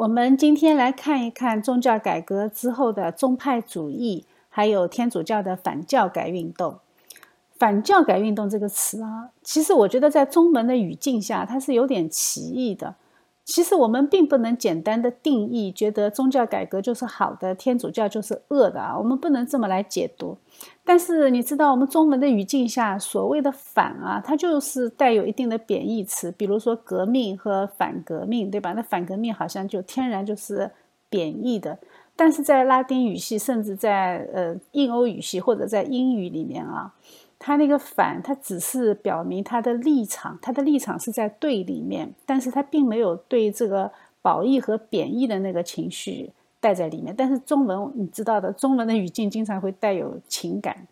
我们今天来看一看宗教改革之后的宗派主义，还有天主教的反教改运动。反教改运动这个词啊，其实我觉得在中文的语境下，它是有点歧义的。其实我们并不能简单的定义，觉得宗教改革就是好的，天主教就是恶的啊。我们不能这么来解读。但是你知道，我们中文的语境下，所谓的反啊，它就是带有一定的贬义词，比如说革命和反革命，对吧？那反革命好像就天然就是贬义的。但是在拉丁语系，甚至在呃印欧语系或者在英语里面啊。他那个反，它只是表明他的立场，他的立场是在对里面，但是他并没有对这个褒义和贬义的那个情绪带在里面。但是中文你知道的，中文的语境经常会带有情感。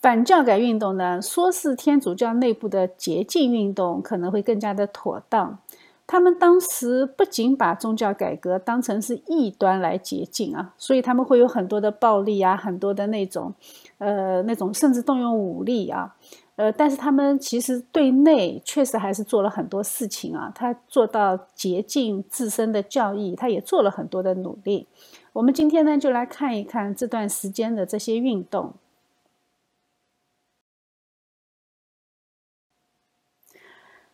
反教改运动呢，说是天主教内部的洁净运动，可能会更加的妥当。他们当时不仅把宗教改革当成是异端来洁净啊，所以他们会有很多的暴力啊，很多的那种，呃，那种甚至动用武力啊，呃，但是他们其实对内确实还是做了很多事情啊，他做到洁净自身的教义，他也做了很多的努力。我们今天呢，就来看一看这段时间的这些运动。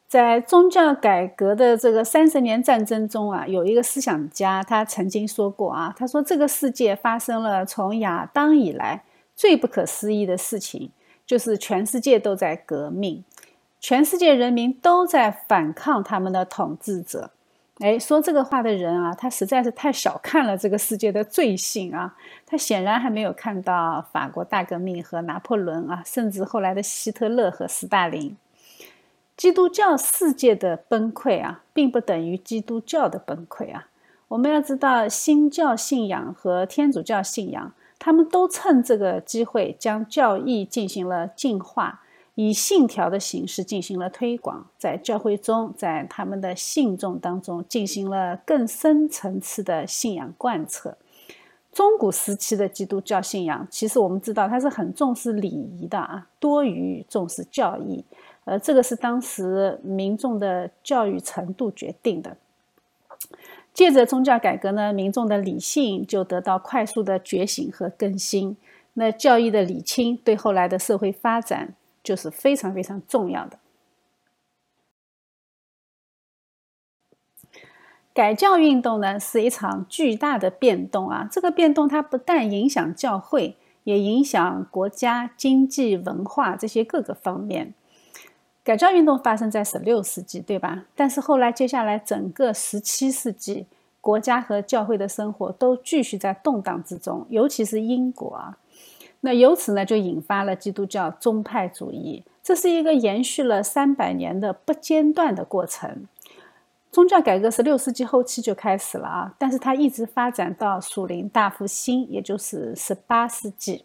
在宗教改革的这个三十年战争中啊，有一个思想家，他曾经说过啊，他说这个世界发生了从亚当以来最不可思议的事情，就是全世界都在革命，全世界人民都在反抗他们的统治者。哎，说这个话的人啊，他实在是太小看了这个世界的罪行啊，他显然还没有看到法国大革命和拿破仑啊，甚至后来的希特勒和斯大林。基督教世界的崩溃啊，并不等于基督教的崩溃啊。我们要知道，新教信仰和天主教信仰，他们都趁这个机会将教义进行了进化，以信条的形式进行了推广，在教会中，在他们的信众当中进行了更深层次的信仰贯彻。中古时期的基督教信仰，其实我们知道，它是很重视礼仪的啊，多于重视教义。呃，这个是当时民众的教育程度决定的。借着宗教改革呢，民众的理性就得到快速的觉醒和更新。那教义的理清对后来的社会发展就是非常非常重要的。改教运动呢，是一场巨大的变动啊！这个变动它不但影响教会，也影响国家、经济、文化这些各个方面。改教运动发生在十六世纪，对吧？但是后来，接下来整个十七世纪，国家和教会的生活都继续在动荡之中，尤其是英国。那由此呢，就引发了基督教宗派主义。这是一个延续了三百年的不间断的过程。宗教改革十六世纪后期就开始了啊，但是它一直发展到属灵大复兴，也就是十八世纪。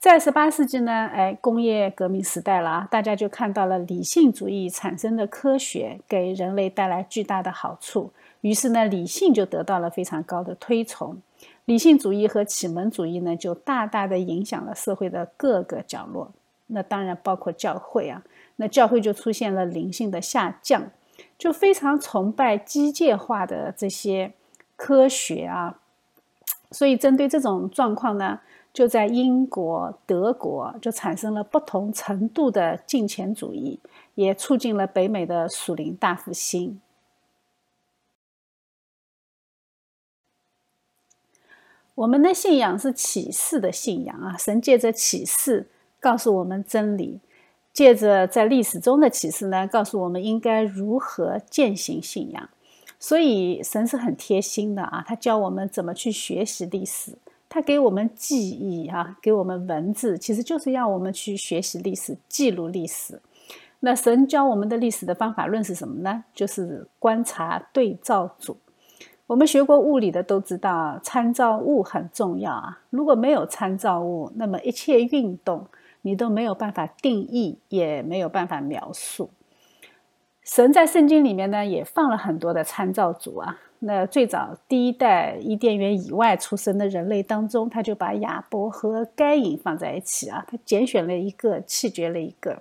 在十八世纪呢，哎，工业革命时代了啊，大家就看到了理性主义产生的科学给人类带来巨大的好处，于是呢，理性就得到了非常高的推崇。理性主义和启蒙主义呢，就大大的影响了社会的各个角落，那当然包括教会啊，那教会就出现了灵性的下降，就非常崇拜机械化的这些科学啊，所以针对这种状况呢。就在英国、德国就产生了不同程度的金钱主义，也促进了北美的属灵大复兴。我们的信仰是启示的信仰啊，神借着启示告诉我们真理，借着在历史中的启示呢，告诉我们应该如何践行信仰。所以神是很贴心的啊，他教我们怎么去学习历史。他给我们记忆哈，给我们文字，其实就是要我们去学习历史、记录历史。那神教我们的历史的方法论是什么呢？就是观察对照组。我们学过物理的都知道，参照物很重要啊。如果没有参照物，那么一切运动你都没有办法定义，也没有办法描述。神在圣经里面呢，也放了很多的参照组啊。那最早第一代伊甸园以外出生的人类当中，他就把亚伯和该隐放在一起啊，他拣选了一个，弃绝了一个。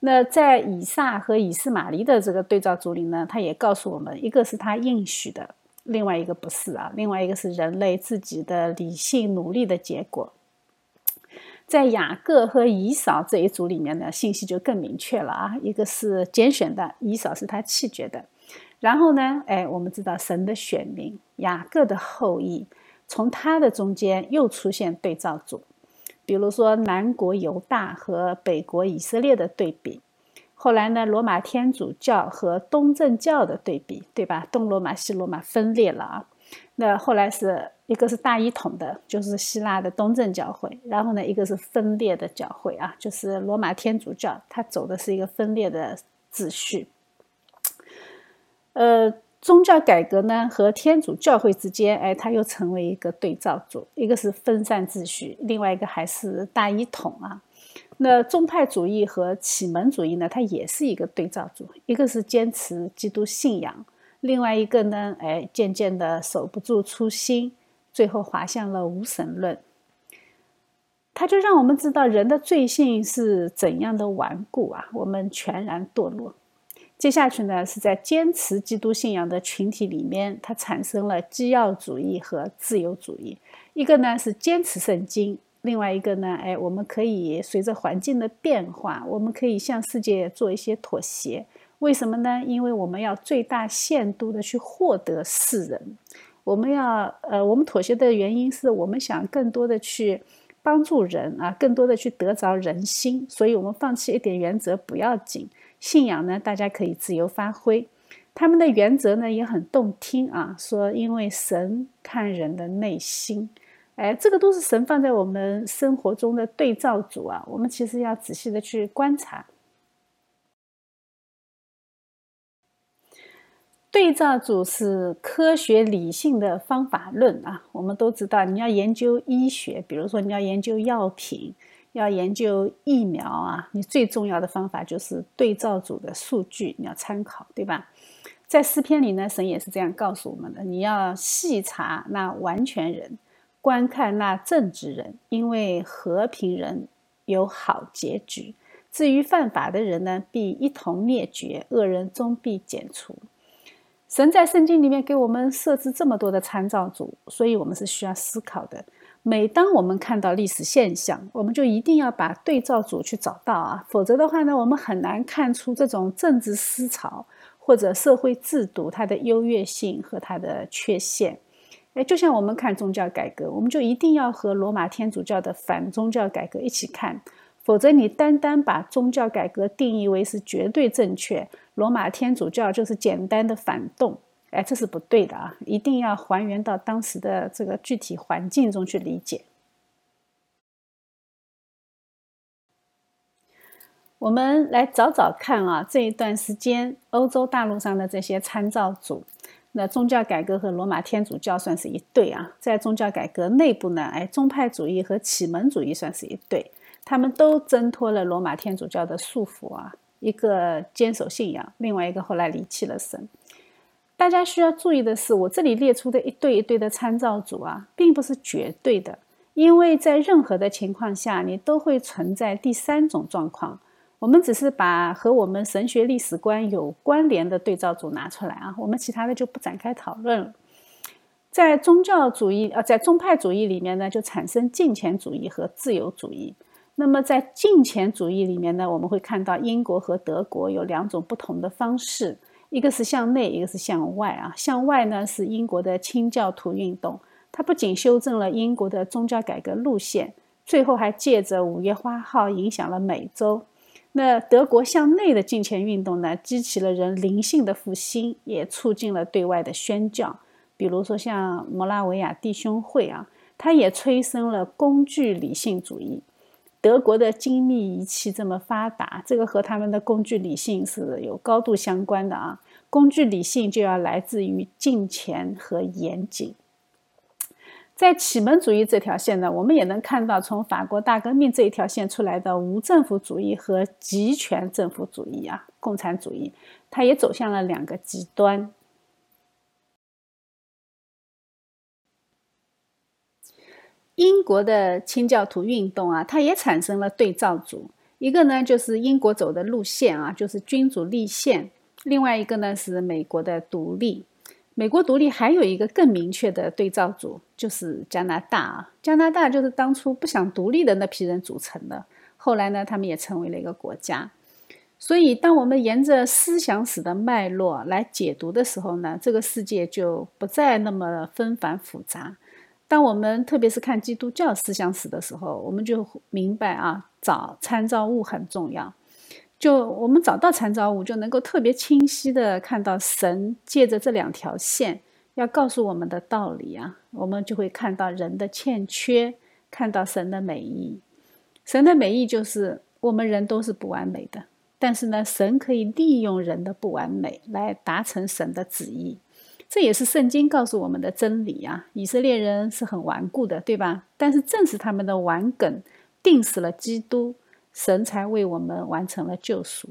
那在以撒和以斯玛利的这个对照组里呢，他也告诉我们，一个是他应许的，另外一个不是啊，另外一个是人类自己的理性努力的结果。在雅各和以扫这一组里面呢，信息就更明确了啊，一个是拣选的，以扫是他弃绝的。然后呢，哎，我们知道神的选民雅各的后裔，从他的中间又出现对照组。比如说南国犹大和北国以色列的对比，后来呢，罗马天主教和东正教的对比，对吧？东罗马西罗马分裂了啊。那后来是一个是大一统的，就是希腊的东正教会，然后呢，一个是分裂的教会啊，就是罗马天主教，它走的是一个分裂的秩序。呃。宗教改革呢和天主教会之间，哎，它又成为一个对照组，一个是分散秩序，另外一个还是大一统啊。那宗派主义和启蒙主义呢，它也是一个对照组，一个是坚持基督信仰，另外一个呢，哎，渐渐的守不住初心，最后滑向了无神论。它就让我们知道人的罪性是怎样的顽固啊，我们全然堕落。接下去呢，是在坚持基督信仰的群体里面，它产生了基要主义和自由主义。一个呢是坚持圣经，另外一个呢，哎，我们可以随着环境的变化，我们可以向世界做一些妥协。为什么呢？因为我们要最大限度的去获得世人。我们要，呃，我们妥协的原因是我们想更多的去帮助人啊，更多的去得着人心，所以我们放弃一点原则不要紧。信仰呢，大家可以自由发挥。他们的原则呢也很动听啊，说因为神看人的内心，哎，这个都是神放在我们生活中的对照组啊。我们其实要仔细的去观察。对照组是科学理性的方法论啊。我们都知道，你要研究医学，比如说你要研究药品。要研究疫苗啊，你最重要的方法就是对照组的数据，你要参考，对吧？在诗篇里呢，神也是这样告诉我们的：你要细查那完全人，观看那正直人，因为和平人有好结局。至于犯法的人呢，必一同灭绝，恶人终必剪除。神在圣经里面给我们设置这么多的参照组，所以我们是需要思考的。每当我们看到历史现象，我们就一定要把对照组去找到啊，否则的话呢，我们很难看出这种政治思潮或者社会制度它的优越性和它的缺陷。哎，就像我们看宗教改革，我们就一定要和罗马天主教的反宗教改革一起看，否则你单单把宗教改革定义为是绝对正确，罗马天主教就是简单的反动。哎，这是不对的啊！一定要还原到当时的这个具体环境中去理解。我们来找找看啊，这一段时间欧洲大陆上的这些参照组，那宗教改革和罗马天主教算是一对啊。在宗教改革内部呢，哎，宗派主义和启蒙主义算是一对，他们都挣脱了罗马天主教的束缚啊，一个坚守信仰，另外一个后来离弃了神。大家需要注意的是，我这里列出的一对一对的参照组啊，并不是绝对的，因为在任何的情况下，你都会存在第三种状况。我们只是把和我们神学历史观有关联的对照组拿出来啊，我们其他的就不展开讨论了。在宗教主义呃，在宗派主义里面呢，就产生金钱主义和自由主义。那么在金钱主义里面呢，我们会看到英国和德国有两种不同的方式。一个是向内，一个是向外啊。向外呢是英国的清教徒运动，它不仅修正了英国的宗教改革路线，最后还借着五月花号影响了美洲。那德国向内的金钱运动呢，激起了人灵性的复兴，也促进了对外的宣教。比如说像摩拉维亚弟兄会啊，它也催生了工具理性主义。德国的精密仪器这么发达，这个和他们的工具理性是有高度相关的啊。工具理性就要来自于金钱和严谨。在启蒙主义这条线呢，我们也能看到从法国大革命这一条线出来的无政府主义和极权政府主义啊，共产主义，它也走向了两个极端。英国的清教徒运动啊，它也产生了对照组，一个呢就是英国走的路线啊，就是君主立宪；另外一个呢是美国的独立。美国独立还有一个更明确的对照组，就是加拿大啊。加拿大就是当初不想独立的那批人组成的，后来呢，他们也成为了一个国家。所以，当我们沿着思想史的脉络来解读的时候呢，这个世界就不再那么纷繁复杂。当我们特别是看基督教思想史的时候，我们就明白啊，找参照物很重要。就我们找到参照物，就能够特别清晰的看到神借着这两条线要告诉我们的道理啊，我们就会看到人的欠缺，看到神的美意。神的美意就是我们人都是不完美的，但是呢，神可以利用人的不完美来达成神的旨意，这也是圣经告诉我们的真理啊。以色列人是很顽固的，对吧？但是正是他们的顽梗，定死了基督。神才为我们完成了救赎。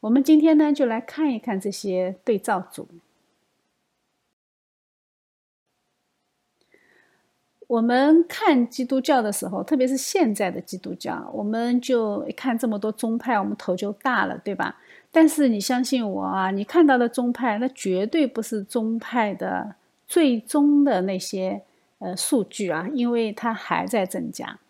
我们今天呢，就来看一看这些对照组。我们看基督教的时候，特别是现在的基督教，我们就一看这么多宗派，我们头就大了，对吧？但是你相信我啊，你看到的宗派，那绝对不是宗派的最终的那些呃数据啊，因为它还在增加。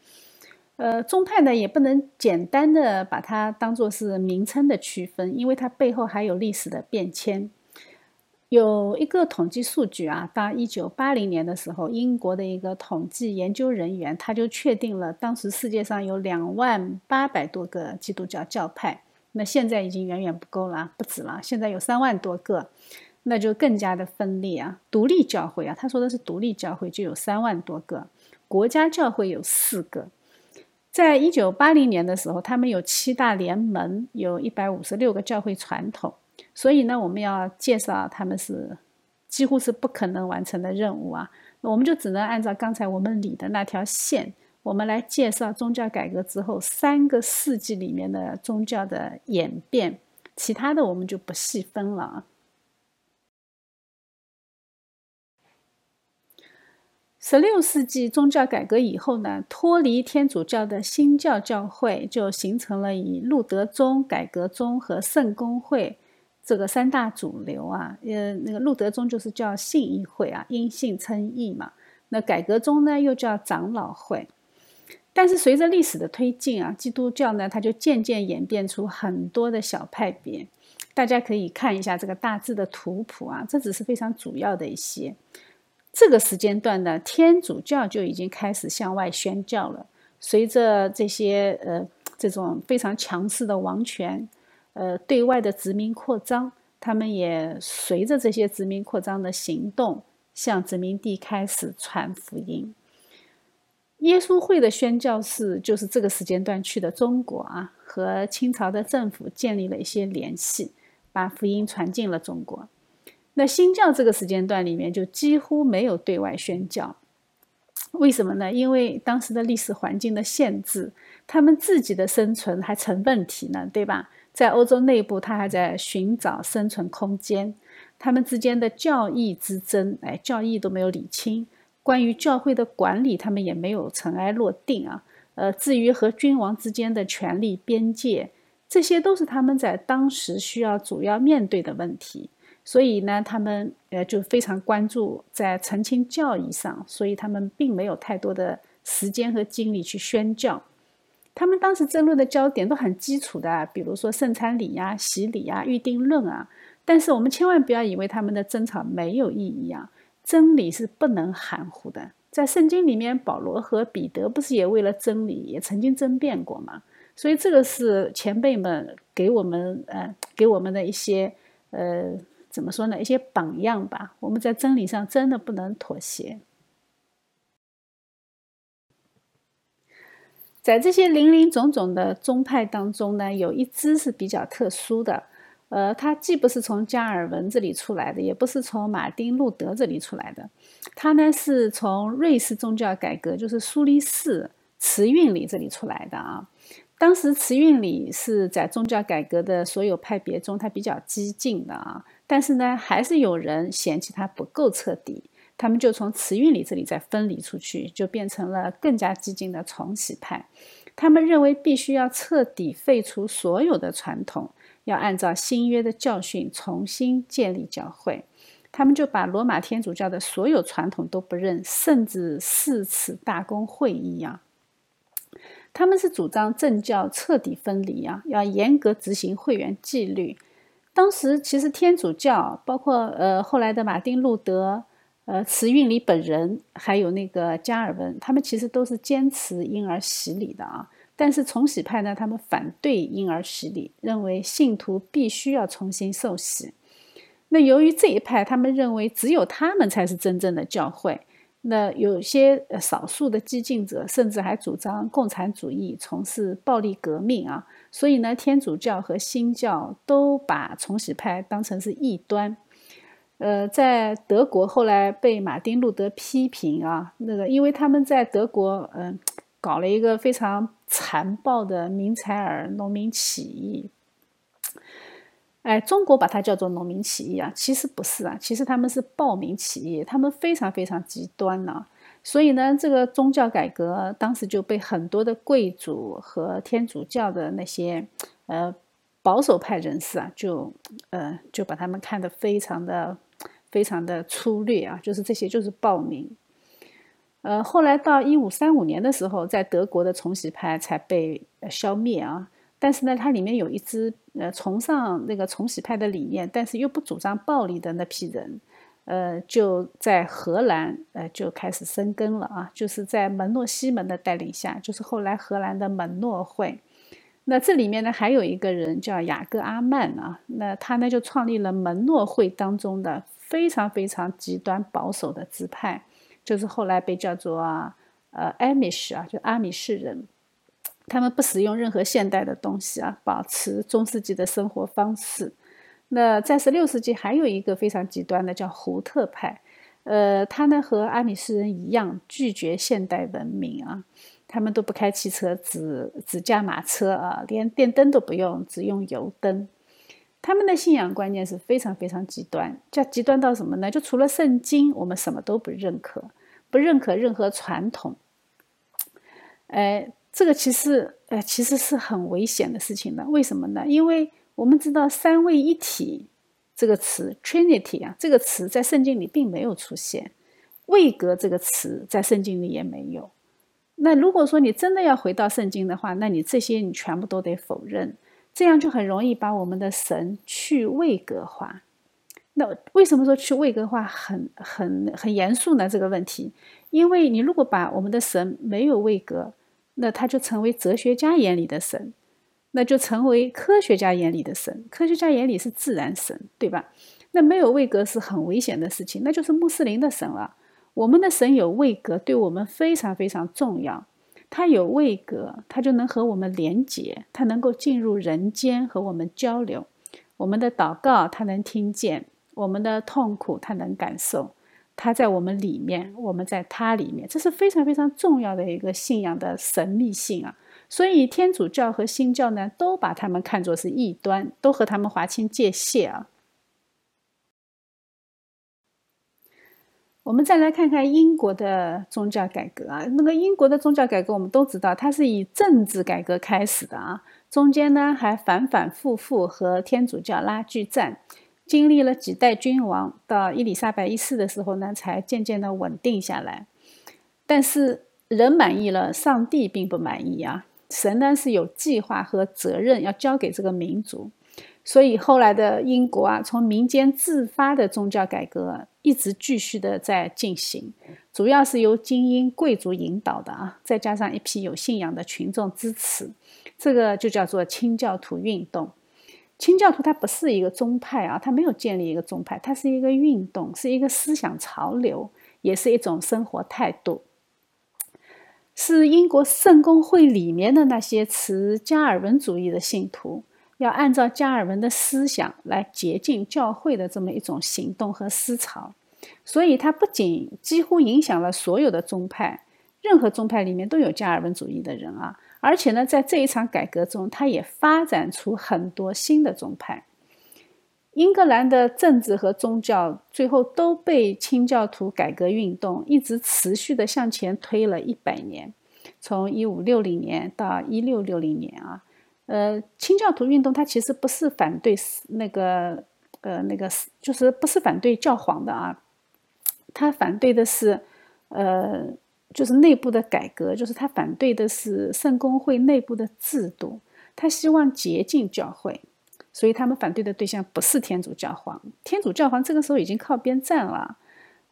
呃，宗派呢也不能简单的把它当做是名称的区分，因为它背后还有历史的变迁。有一个统计数据啊，到一九八零年的时候，英国的一个统计研究人员他就确定了，当时世界上有两万八百多个基督教教派，那现在已经远远不够了，不止了，现在有三万多个，那就更加的分裂啊。独立教会啊，他说的是独立教会就有三万多个，国家教会有四个。在一九八零年的时候，他们有七大联盟，有一百五十六个教会传统。所以呢，我们要介绍他们是几乎是不可能完成的任务啊。我们就只能按照刚才我们理的那条线，我们来介绍宗教改革之后三个世纪里面的宗教的演变。其他的我们就不细分了啊。十六世纪宗教改革以后呢，脱离天主教的新教教会就形成了以路德宗、改革宗和圣公会这个三大主流啊。呃，那个路德宗就是叫信义会啊，因信称义嘛。那改革宗呢又叫长老会。但是随着历史的推进啊，基督教呢它就渐渐演变出很多的小派别。大家可以看一下这个大致的图谱啊，这只是非常主要的一些。这个时间段呢，天主教就已经开始向外宣教了。随着这些呃这种非常强势的王权，呃对外的殖民扩张，他们也随着这些殖民扩张的行动，向殖民地开始传福音。耶稣会的宣教士就是这个时间段去的中国啊，和清朝的政府建立了一些联系，把福音传进了中国。那新教这个时间段里面就几乎没有对外宣教，为什么呢？因为当时的历史环境的限制，他们自己的生存还成问题呢，对吧？在欧洲内部，他还在寻找生存空间，他们之间的教义之争，哎，教义都没有理清，关于教会的管理，他们也没有尘埃落定啊。呃，至于和君王之间的权力边界，这些都是他们在当时需要主要面对的问题。所以呢，他们呃就非常关注在澄清教义上，所以他们并没有太多的时间和精力去宣教。他们当时争论的焦点都很基础的，比如说圣餐礼呀、洗礼呀、预定论啊。但是我们千万不要以为他们的争吵没有意义啊！真理是不能含糊的。在圣经里面，保罗和彼得不是也为了真理也曾经争辩过吗？所以这个是前辈们给我们呃给我们的一些呃。怎么说呢？一些榜样吧。我们在真理上真的不能妥协。在这些林林总总的宗派当中呢，有一支是比较特殊的。呃，它既不是从加尔文这里出来的，也不是从马丁路德这里出来的。它呢是从瑞士宗教改革，就是苏黎世慈运里这里出来的啊。当时慈运里是在宗教改革的所有派别中，它比较激进的啊。但是呢，还是有人嫌弃它不够彻底，他们就从慈运里这里再分离出去，就变成了更加激进的重启派。他们认为必须要彻底废除所有的传统，要按照新约的教训重新建立教会。他们就把罗马天主教的所有传统都不认，甚至四次大公会议啊。他们是主张政教彻底分离啊，要严格执行会员纪律。当时其实天主教，包括呃后来的马丁路德。呃，慈运里本人还有那个加尔文，他们其实都是坚持婴儿洗礼的啊。但是重洗派呢，他们反对婴儿洗礼，认为信徒必须要重新受洗。那由于这一派，他们认为只有他们才是真正的教会。那有些少数的激进者甚至还主张共产主义，从事暴力革命啊。所以呢，天主教和新教都把重洗派当成是异端。呃，在德国后来被马丁路德批评啊，那个因为他们在德国嗯搞了一个非常残暴的明采尔农民起义，哎，中国把它叫做农民起义啊，其实不是啊，其实他们是暴民起义，他们非常非常极端呢，所以呢，这个宗教改革当时就被很多的贵族和天主教的那些呃保守派人士啊，就呃就把他们看得非常的。非常的粗略啊，就是这些就是暴民。呃，后来到一五三五年的时候，在德国的重洗派才被消灭啊。但是呢，它里面有一支呃崇尚那个重洗派的理念，但是又不主张暴力的那批人，呃，就在荷兰呃就开始生根了啊。就是在门诺西门的带领下，就是后来荷兰的门诺会。那这里面呢，还有一个人叫雅各阿曼啊，那他呢就创立了门诺会当中的。非常非常极端保守的支派，就是后来被叫做啊呃艾米什啊，就阿米士人，他们不使用任何现代的东西啊，保持中世纪的生活方式。那在十六世纪还有一个非常极端的叫胡特派，呃，他呢和阿米斯人一样拒绝现代文明啊，他们都不开汽车，只只驾马车啊，连电灯都不用，只用油灯。他们的信仰观念是非常非常极端，叫极端到什么呢？就除了圣经，我们什么都不认可，不认可任何传统。哎，这个其实，呃，其实是很危险的事情的。为什么呢？因为我们知道“三位一体”这个词 “Trinity” 啊，这个词在圣经里并没有出现，“位格”这个词在圣经里也没有。那如果说你真的要回到圣经的话，那你这些你全部都得否认。这样就很容易把我们的神去位格化。那为什么说去位格化很很很严肃呢？这个问题，因为你如果把我们的神没有位格，那他就成为哲学家眼里的神，那就成为科学家眼里的神。科学家眼里是自然神，对吧？那没有位格是很危险的事情，那就是穆斯林的神了。我们的神有位格，对我们非常非常重要。他有位格，他就能和我们连接，他能够进入人间和我们交流。我们的祷告他能听见，我们的痛苦他能感受。他在我们里面，我们在他里面，这是非常非常重要的一个信仰的神秘性啊！所以天主教和新教呢，都把他们看作是异端，都和他们划清界限啊。我们再来看看英国的宗教改革啊，那个英国的宗教改革，我们都知道，它是以政治改革开始的啊，中间呢还反反复复和天主教拉锯战，经历了几代君王，到伊丽莎白一世的时候呢，才渐渐的稳定下来。但是人满意了，上帝并不满意啊，神呢是有计划和责任要交给这个民族。所以后来的英国啊，从民间自发的宗教改革一直继续的在进行，主要是由精英贵族引导的啊，再加上一批有信仰的群众支持，这个就叫做清教徒运动。清教徒它不是一个宗派啊，它没有建立一个宗派，它是一个运动，是一个思想潮流，也是一种生活态度，是英国圣公会里面的那些持加尔文主义的信徒。要按照加尔文的思想来洁净教会的这么一种行动和思潮，所以它不仅几乎影响了所有的宗派，任何宗派里面都有加尔文主义的人啊，而且呢，在这一场改革中，它也发展出很多新的宗派。英格兰的政治和宗教最后都被清教徒改革运动一直持续的向前推了一百年。从一五六零年到一六六零年啊，呃，清教徒运动它其实不是反对那个呃那个就是不是反对教皇的啊，他反对的是呃就是内部的改革，就是他反对的是圣公会内部的制度，他希望洁净教会。所以他们反对的对象不是天主教皇，天主教皇这个时候已经靠边站了。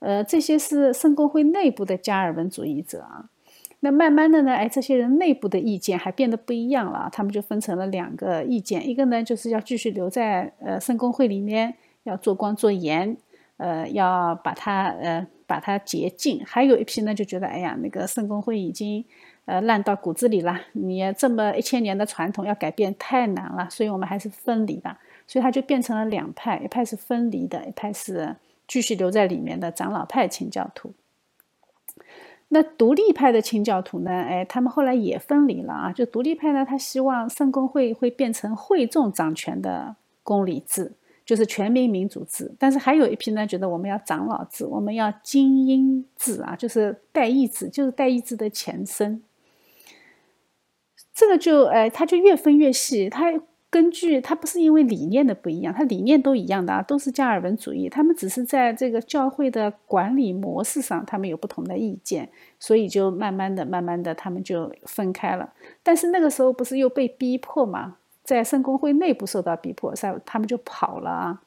呃，这些是圣公会内部的加尔文主义者啊。那慢慢的呢，哎，这些人内部的意见还变得不一样了，他们就分成了两个意见，一个呢就是要继续留在呃圣公会里面，要做光做盐，呃，要把它呃把它洁净；还有一批呢就觉得，哎呀，那个圣公会已经。呃，烂到骨子里了。你这么一千年的传统要改变太难了，所以我们还是分离吧。所以它就变成了两派，一派是分离的，一派是继续留在里面的长老派清教徒。那独立派的清教徒呢？哎，他们后来也分离了啊。就独立派呢，他希望圣公会会变成会众掌权的公理制。就是全民民主制，但是还有一批呢，觉得我们要长老制，我们要精英制啊，就是代议制，就是代议制的前身。这个就哎，它就越分越细。它根据它不是因为理念的不一样，它理念都一样的啊，都是加尔文主义。他们只是在这个教会的管理模式上，他们有不同的意见，所以就慢慢的、慢慢的，他们就分开了。但是那个时候不是又被逼迫吗？在圣公会内部受到逼迫，在他们就跑了啊。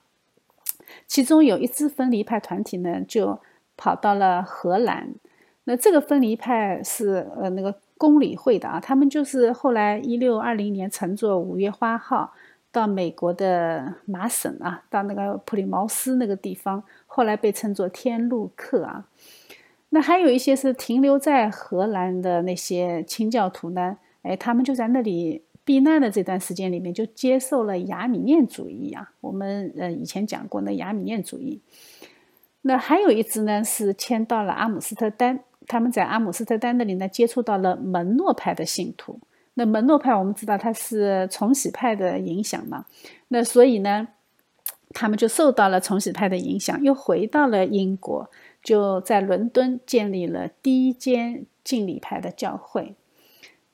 其中有一支分离派团体呢，就跑到了荷兰。那这个分离派是呃那个公理会的啊，他们就是后来一六二零年乘坐五月花号到美国的麻省啊，到那个普利茅斯那个地方，后来被称作天路客啊。那还有一些是停留在荷兰的那些清教徒呢，哎，他们就在那里。避难的这段时间里面，就接受了雅米念主义啊。我们呃以前讲过那雅米念主义。那还有一支呢，是迁到了阿姆斯特丹。他们在阿姆斯特丹那里呢，接触到了门诺派的信徒。那门诺派我们知道它是重洗派的影响嘛。那所以呢，他们就受到了重洗派的影响，又回到了英国，就在伦敦建立了第一间敬礼派的教会。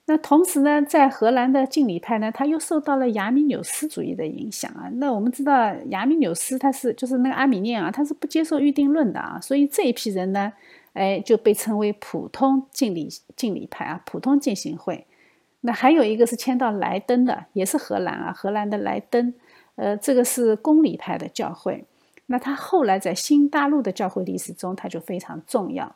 那同时呢，在荷兰的敬礼派呢，他又受到了亚米纽斯主义的影响啊。那我们知道，亚米纽斯他是就是那个阿米念啊，他是不接受预定论的啊。所以这一批人呢，哎，就被称为普通敬礼敬礼派啊，普通进行会。那还有一个是迁到莱登的，也是荷兰啊，荷兰的莱登，呃，这个是公理派的教会。那他后来在新大陆的教会历史中，他就非常重要。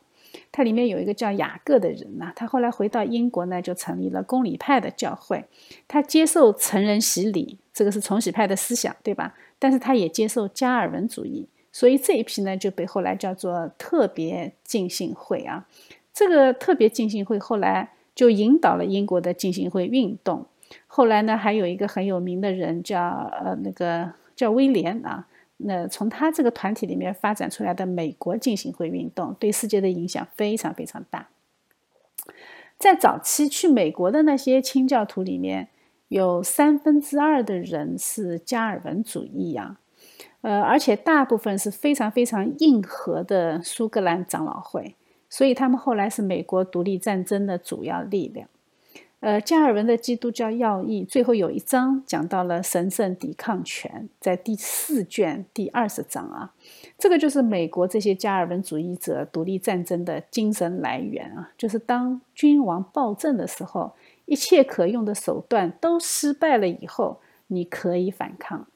它里面有一个叫雅各的人呐，他后来回到英国呢，就成立了公理派的教会。他接受成人洗礼，这个是重洗派的思想，对吧？但是他也接受加尔文主义，所以这一批呢就被后来叫做特别浸信会啊。这个特别浸信会后来就引导了英国的浸信会运动。后来呢，还有一个很有名的人叫呃那个叫威廉啊。那从他这个团体里面发展出来的美国进信会运动，对世界的影响非常非常大。在早期去美国的那些清教徒里面，有三分之二的人是加尔文主义呀，呃，而且大部分是非常非常硬核的苏格兰长老会，所以他们后来是美国独立战争的主要力量。呃，加尔文的基督教要义最后有一章讲到了神圣抵抗权，在第四卷第二十章啊，这个就是美国这些加尔文主义者独立战争的精神来源啊，就是当君王暴政的时候，一切可用的手段都失败了以后，你可以反抗。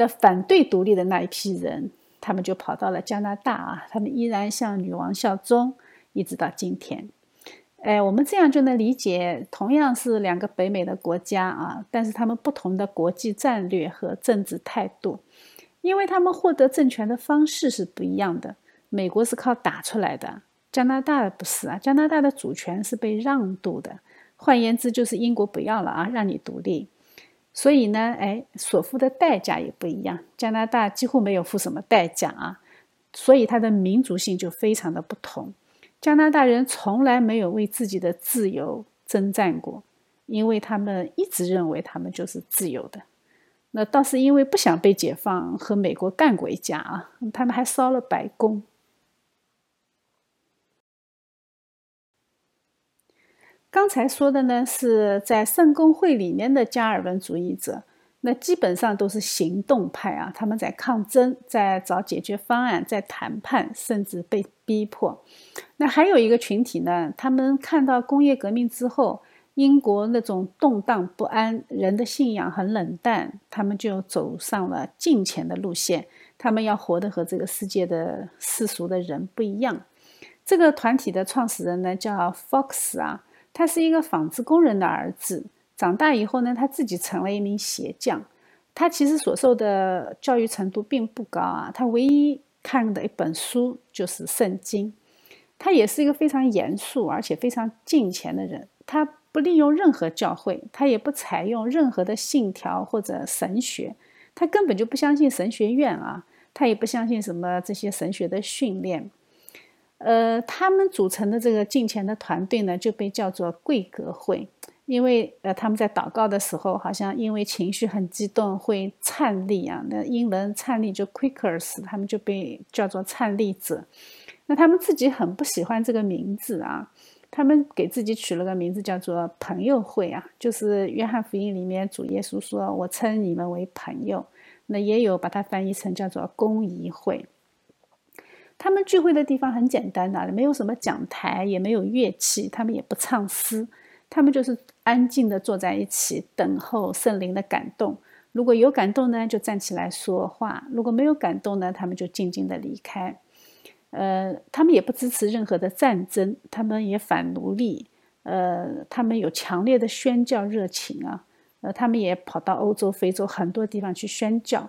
那反对独立的那一批人，他们就跑到了加拿大啊，他们依然向女王效忠，一直到今天。哎，我们这样就能理解，同样是两个北美的国家啊，但是他们不同的国际战略和政治态度，因为他们获得政权的方式是不一样的。美国是靠打出来的，加拿大不是啊，加拿大的主权是被让渡的。换言之，就是英国不要了啊，让你独立。所以呢，哎，所付的代价也不一样。加拿大几乎没有付什么代价啊，所以它的民族性就非常的不同。加拿大人从来没有为自己的自由征战过，因为他们一直认为他们就是自由的。那倒是因为不想被解放，和美国干过一架啊，他们还烧了白宫。刚才说的呢，是在圣公会里面的加尔文主义者，那基本上都是行动派啊，他们在抗争，在找解决方案，在谈判，甚至被逼迫。那还有一个群体呢，他们看到工业革命之后，英国那种动荡不安，人的信仰很冷淡，他们就走上了金钱的路线，他们要活得和这个世界的世俗的人不一样。这个团体的创始人呢，叫 Fox 啊。他是一个纺织工人的儿子，长大以后呢，他自己成了一名鞋匠。他其实所受的教育程度并不高啊，他唯一看的一本书就是圣经。他也是一个非常严肃而且非常敬虔的人，他不利用任何教会，他也不采用任何的信条或者神学，他根本就不相信神学院啊，他也不相信什么这些神学的训练。呃，他们组成的这个敬虔的团队呢，就被叫做贵格会，因为呃，他们在祷告的时候，好像因为情绪很激动会颤栗啊。那英文颤栗就 Quakers，他们就被叫做颤栗者。那他们自己很不喜欢这个名字啊，他们给自己取了个名字叫做朋友会啊，就是约翰福音里面主耶稣说：“我称你们为朋友。”那也有把它翻译成叫做公谊会。他们聚会的地方很简单的，没有什么讲台，也没有乐器，他们也不唱诗，他们就是安静的坐在一起，等候圣灵的感动。如果有感动呢，就站起来说话；如果没有感动呢，他们就静静的离开。呃，他们也不支持任何的战争，他们也反奴隶。呃，他们有强烈的宣教热情啊，呃，他们也跑到欧洲、非洲很多地方去宣教。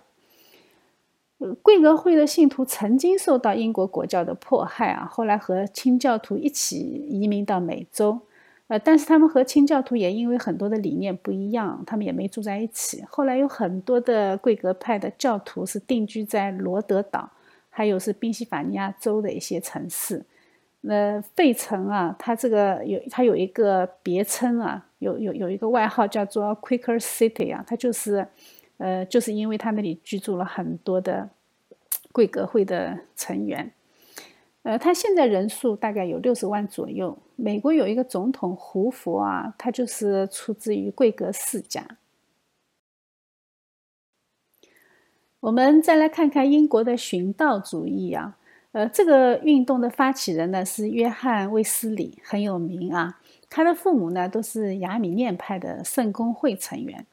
贵格会的信徒曾经受到英国国教的迫害啊，后来和清教徒一起移民到美洲，呃，但是他们和清教徒也因为很多的理念不一样，他们也没住在一起。后来有很多的贵格派的教徒是定居在罗德岛，还有是宾夕法尼亚州的一些城市。那费城啊，它这个有它有一个别称啊，有有有一个外号叫做 Quaker City 啊，它就是。呃，就是因为他那里居住了很多的贵格会的成员，呃，他现在人数大概有六十万左右。美国有一个总统胡佛啊，他就是出自于贵格世家。我们再来看看英国的寻道主义啊，呃，这个运动的发起人呢是约翰卫斯理，很有名啊。他的父母呢都是雅米念派的圣公会成员。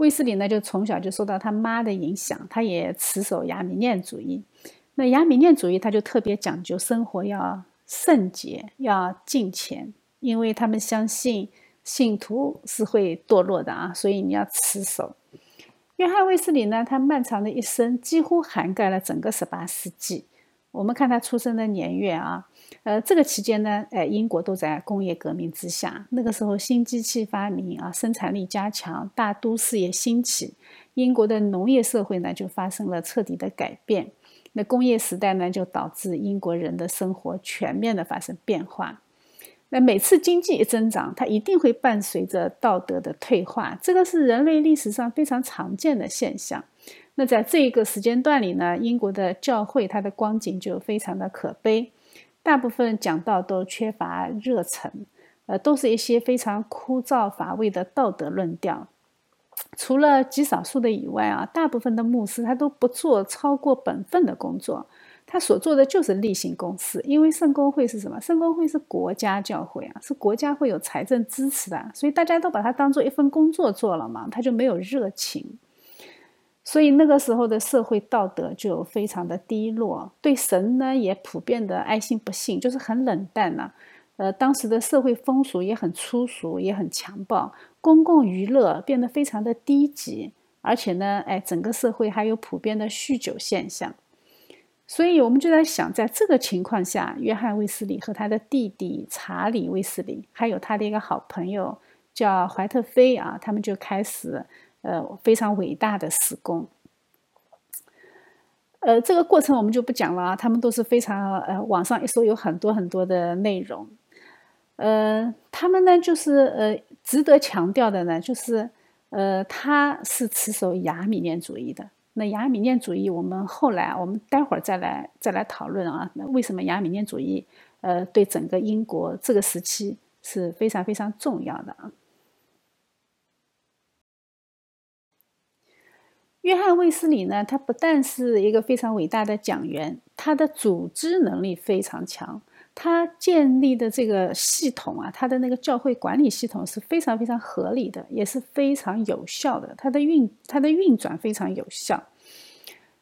卫斯理呢，就从小就受到他妈的影响，他也持守雅米念主义。那雅米念主义，他就特别讲究生活要圣洁，要敬虔，因为他们相信信徒是会堕落的啊，所以你要持守。约翰卫斯理呢，他漫长的一生几乎涵盖了整个十八世纪。我们看他出生的年月啊，呃，这个期间呢，哎，英国都在工业革命之下。那个时候，新机器发明啊，生产力加强，大都市也兴起，英国的农业社会呢就发生了彻底的改变。那工业时代呢，就导致英国人的生活全面的发生变化。那每次经济一增长，它一定会伴随着道德的退化，这个是人类历史上非常常见的现象。那在这一个时间段里呢，英国的教会它的光景就非常的可悲，大部分讲道都缺乏热忱，呃，都是一些非常枯燥乏味的道德论调。除了极少数的以外啊，大部分的牧师他都不做超过本分的工作，他所做的就是例行公事。因为圣公会是什么？圣公会是国家教会啊，是国家会有财政支持的，所以大家都把它当做一份工作做了嘛，他就没有热情。所以那个时候的社会道德就非常的低落，对神呢也普遍的爱信不信，就是很冷淡呐。呃，当时的社会风俗也很粗俗，也很强暴，公共娱乐变得非常的低级，而且呢，哎，整个社会还有普遍的酗酒现象。所以我们就在想，在这个情况下，约翰卫斯理和他的弟弟查理卫斯理，还有他的一个好朋友叫怀特菲啊，他们就开始。呃，非常伟大的施工。呃，这个过程我们就不讲了啊，他们都是非常呃，网上一搜有很多很多的内容。呃，他们呢，就是呃，值得强调的呢，就是呃，他是持守雅米念主义的。那雅米念主义，我们后来我们待会儿再来再来讨论啊。那为什么雅米念主义呃，对整个英国这个时期是非常非常重要的啊。约翰·卫斯理呢，他不但是一个非常伟大的讲员，他的组织能力非常强。他建立的这个系统啊，他的那个教会管理系统是非常非常合理的，也是非常有效的。他的运，他的运转非常有效。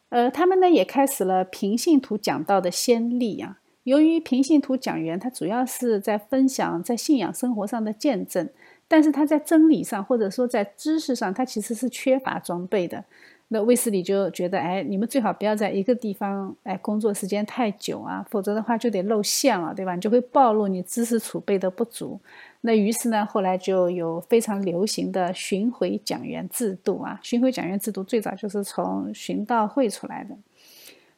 呃，他们呢也开始了平信徒讲道的先例啊。由于平信徒讲员他主要是在分享在信仰生活上的见证，但是他在真理上或者说在知识上，他其实是缺乏装备的。那卫斯理就觉得，哎，你们最好不要在一个地方，哎，工作时间太久啊，否则的话就得露馅了，对吧？你就会暴露你知识储备的不足。那于是呢，后来就有非常流行的巡回讲员制度啊。巡回讲员制度最早就是从巡道会出来的。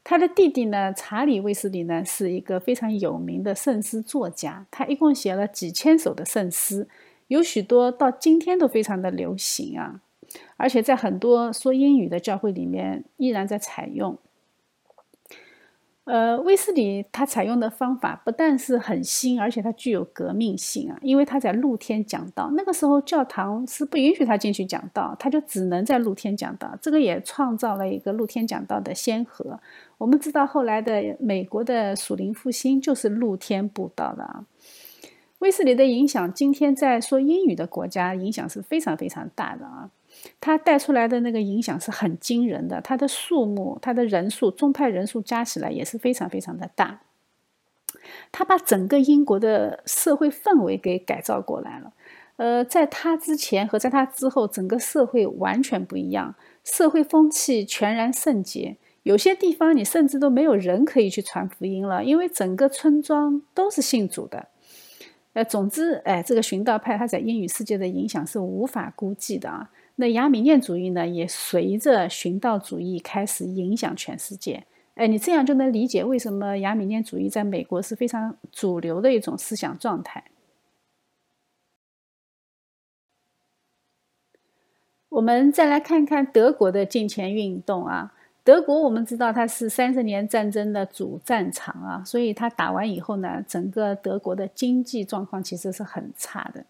他的弟弟呢，查理·卫斯理呢，是一个非常有名的圣诗作家，他一共写了几千首的圣诗，有许多到今天都非常的流行啊。而且在很多说英语的教会里面，依然在采用。呃，威斯里他采用的方法不但是很新，而且它具有革命性啊！因为他在露天讲道，那个时候教堂是不允许他进去讲道，他就只能在露天讲道。这个也创造了一个露天讲道的先河。我们知道后来的美国的属灵复兴就是露天布道的啊。威斯里的影响，今天在说英语的国家影响是非常非常大的啊。他带出来的那个影响是很惊人的，他的数目、他的人数、宗派人数加起来也是非常非常的大。他把整个英国的社会氛围给改造过来了。呃，在他之前和在他之后，整个社会完全不一样，社会风气全然圣洁。有些地方你甚至都没有人可以去传福音了，因为整个村庄都是信主的。呃，总之，哎，这个寻道派他在英语世界的影响是无法估计的啊。那亚米念主义呢，也随着寻道主义开始影响全世界。哎，你这样就能理解为什么亚米念主义在美国是非常主流的一种思想状态。我们再来看看德国的金钱运动啊。德国我们知道它是三十年战争的主战场啊，所以它打完以后呢，整个德国的经济状况其实是很差的。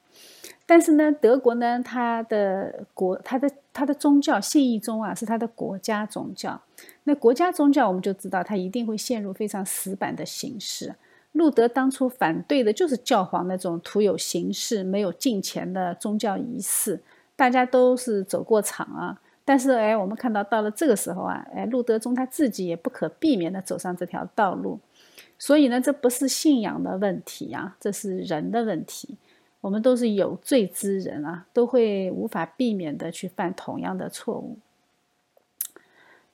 但是呢，德国呢，它的国，它的它的宗教信义宗啊，是它的国家宗教。那国家宗教，我们就知道它一定会陷入非常死板的形式。路德当初反对的就是教皇那种徒有形式、没有金钱的宗教仪式，大家都是走过场啊。但是哎，我们看到到了这个时候啊，哎，路德宗他自己也不可避免的走上这条道路。所以呢，这不是信仰的问题啊，这是人的问题。我们都是有罪之人啊，都会无法避免的去犯同样的错误。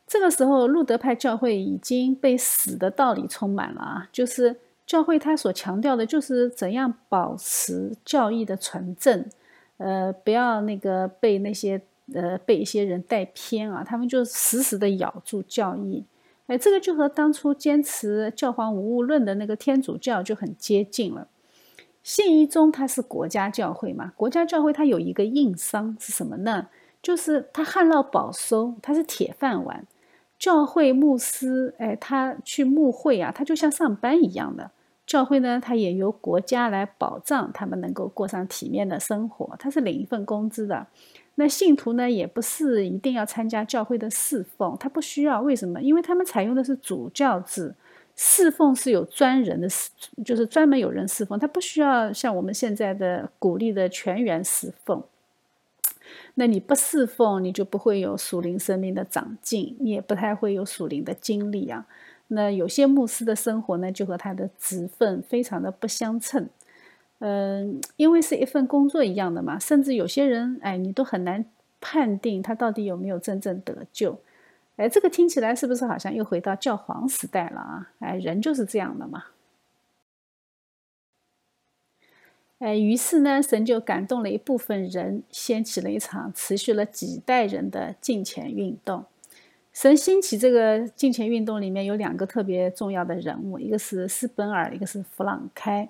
这个时候，路德派教会已经被死的道理充满了啊，就是教会他所强调的，就是怎样保持教义的纯正，呃，不要那个被那些呃被一些人带偏啊，他们就死死的咬住教义。哎，这个就和当初坚持教皇无误论的那个天主教就很接近了。信一宗它是国家教会嘛？国家教会它有一个硬伤是什么呢？就是它旱涝保收，它是铁饭碗。教会牧师，哎，他去牧会啊，他就像上班一样的。教会呢，它也由国家来保障他们能够过上体面的生活，他是领一份工资的。那信徒呢，也不是一定要参加教会的侍奉，他不需要。为什么？因为他们采用的是主教制。侍奉是有专人的侍，就是专门有人侍奉，他不需要像我们现在的鼓励的全员侍奉。那你不侍奉，你就不会有属灵生命的长进，你也不太会有属灵的经历啊。那有些牧师的生活呢，就和他的职份非常的不相称。嗯，因为是一份工作一样的嘛，甚至有些人，哎，你都很难判定他到底有没有真正得救。哎，这个听起来是不是好像又回到教皇时代了啊？哎，人就是这样的嘛。哎，于是呢，神就感动了一部分人，掀起了一场持续了几代人的敬虔运动。神兴起这个敬虔运动里面有两个特别重要的人物，一个是斯本尔，一个是弗朗开。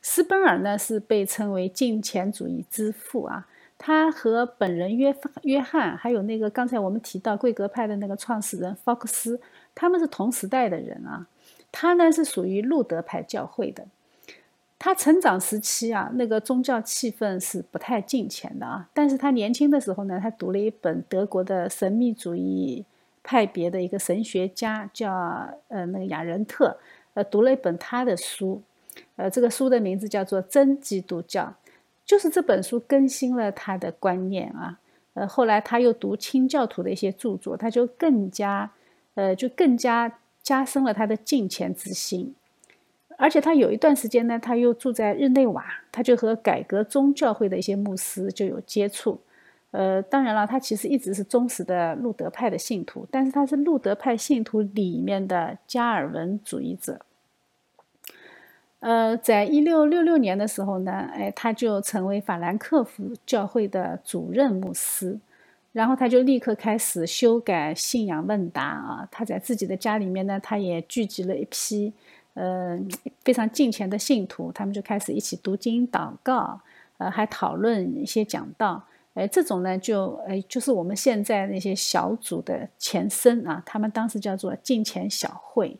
斯本尔呢是被称为敬虔主义之父啊。他和本人约约翰，还有那个刚才我们提到贵格派的那个创始人福克斯，他们是同时代的人啊。他呢是属于路德派教会的。他成长时期啊，那个宗教气氛是不太近前的啊。但是他年轻的时候呢，他读了一本德国的神秘主义派别的一个神学家，叫呃那个雅仁特，呃读了一本他的书，呃这个书的名字叫做《真基督教》，就是这本书更新了他的观念啊。呃后来他又读清教徒的一些著作，他就更加呃就更加加深了他的敬虔之心。而且他有一段时间呢，他又住在日内瓦，他就和改革宗教会的一些牧师就有接触。呃，当然了，他其实一直是忠实的路德派的信徒，但是他是路德派信徒里面的加尔文主义者。呃，在一六六六年的时候呢，哎，他就成为法兰克福教会的主任牧师，然后他就立刻开始修改信仰问答啊。他在自己的家里面呢，他也聚集了一批。呃，非常敬虔的信徒，他们就开始一起读经、祷告，呃，还讨论一些讲道。哎，这种呢，就哎，就是我们现在那些小组的前身啊。他们当时叫做敬虔小会。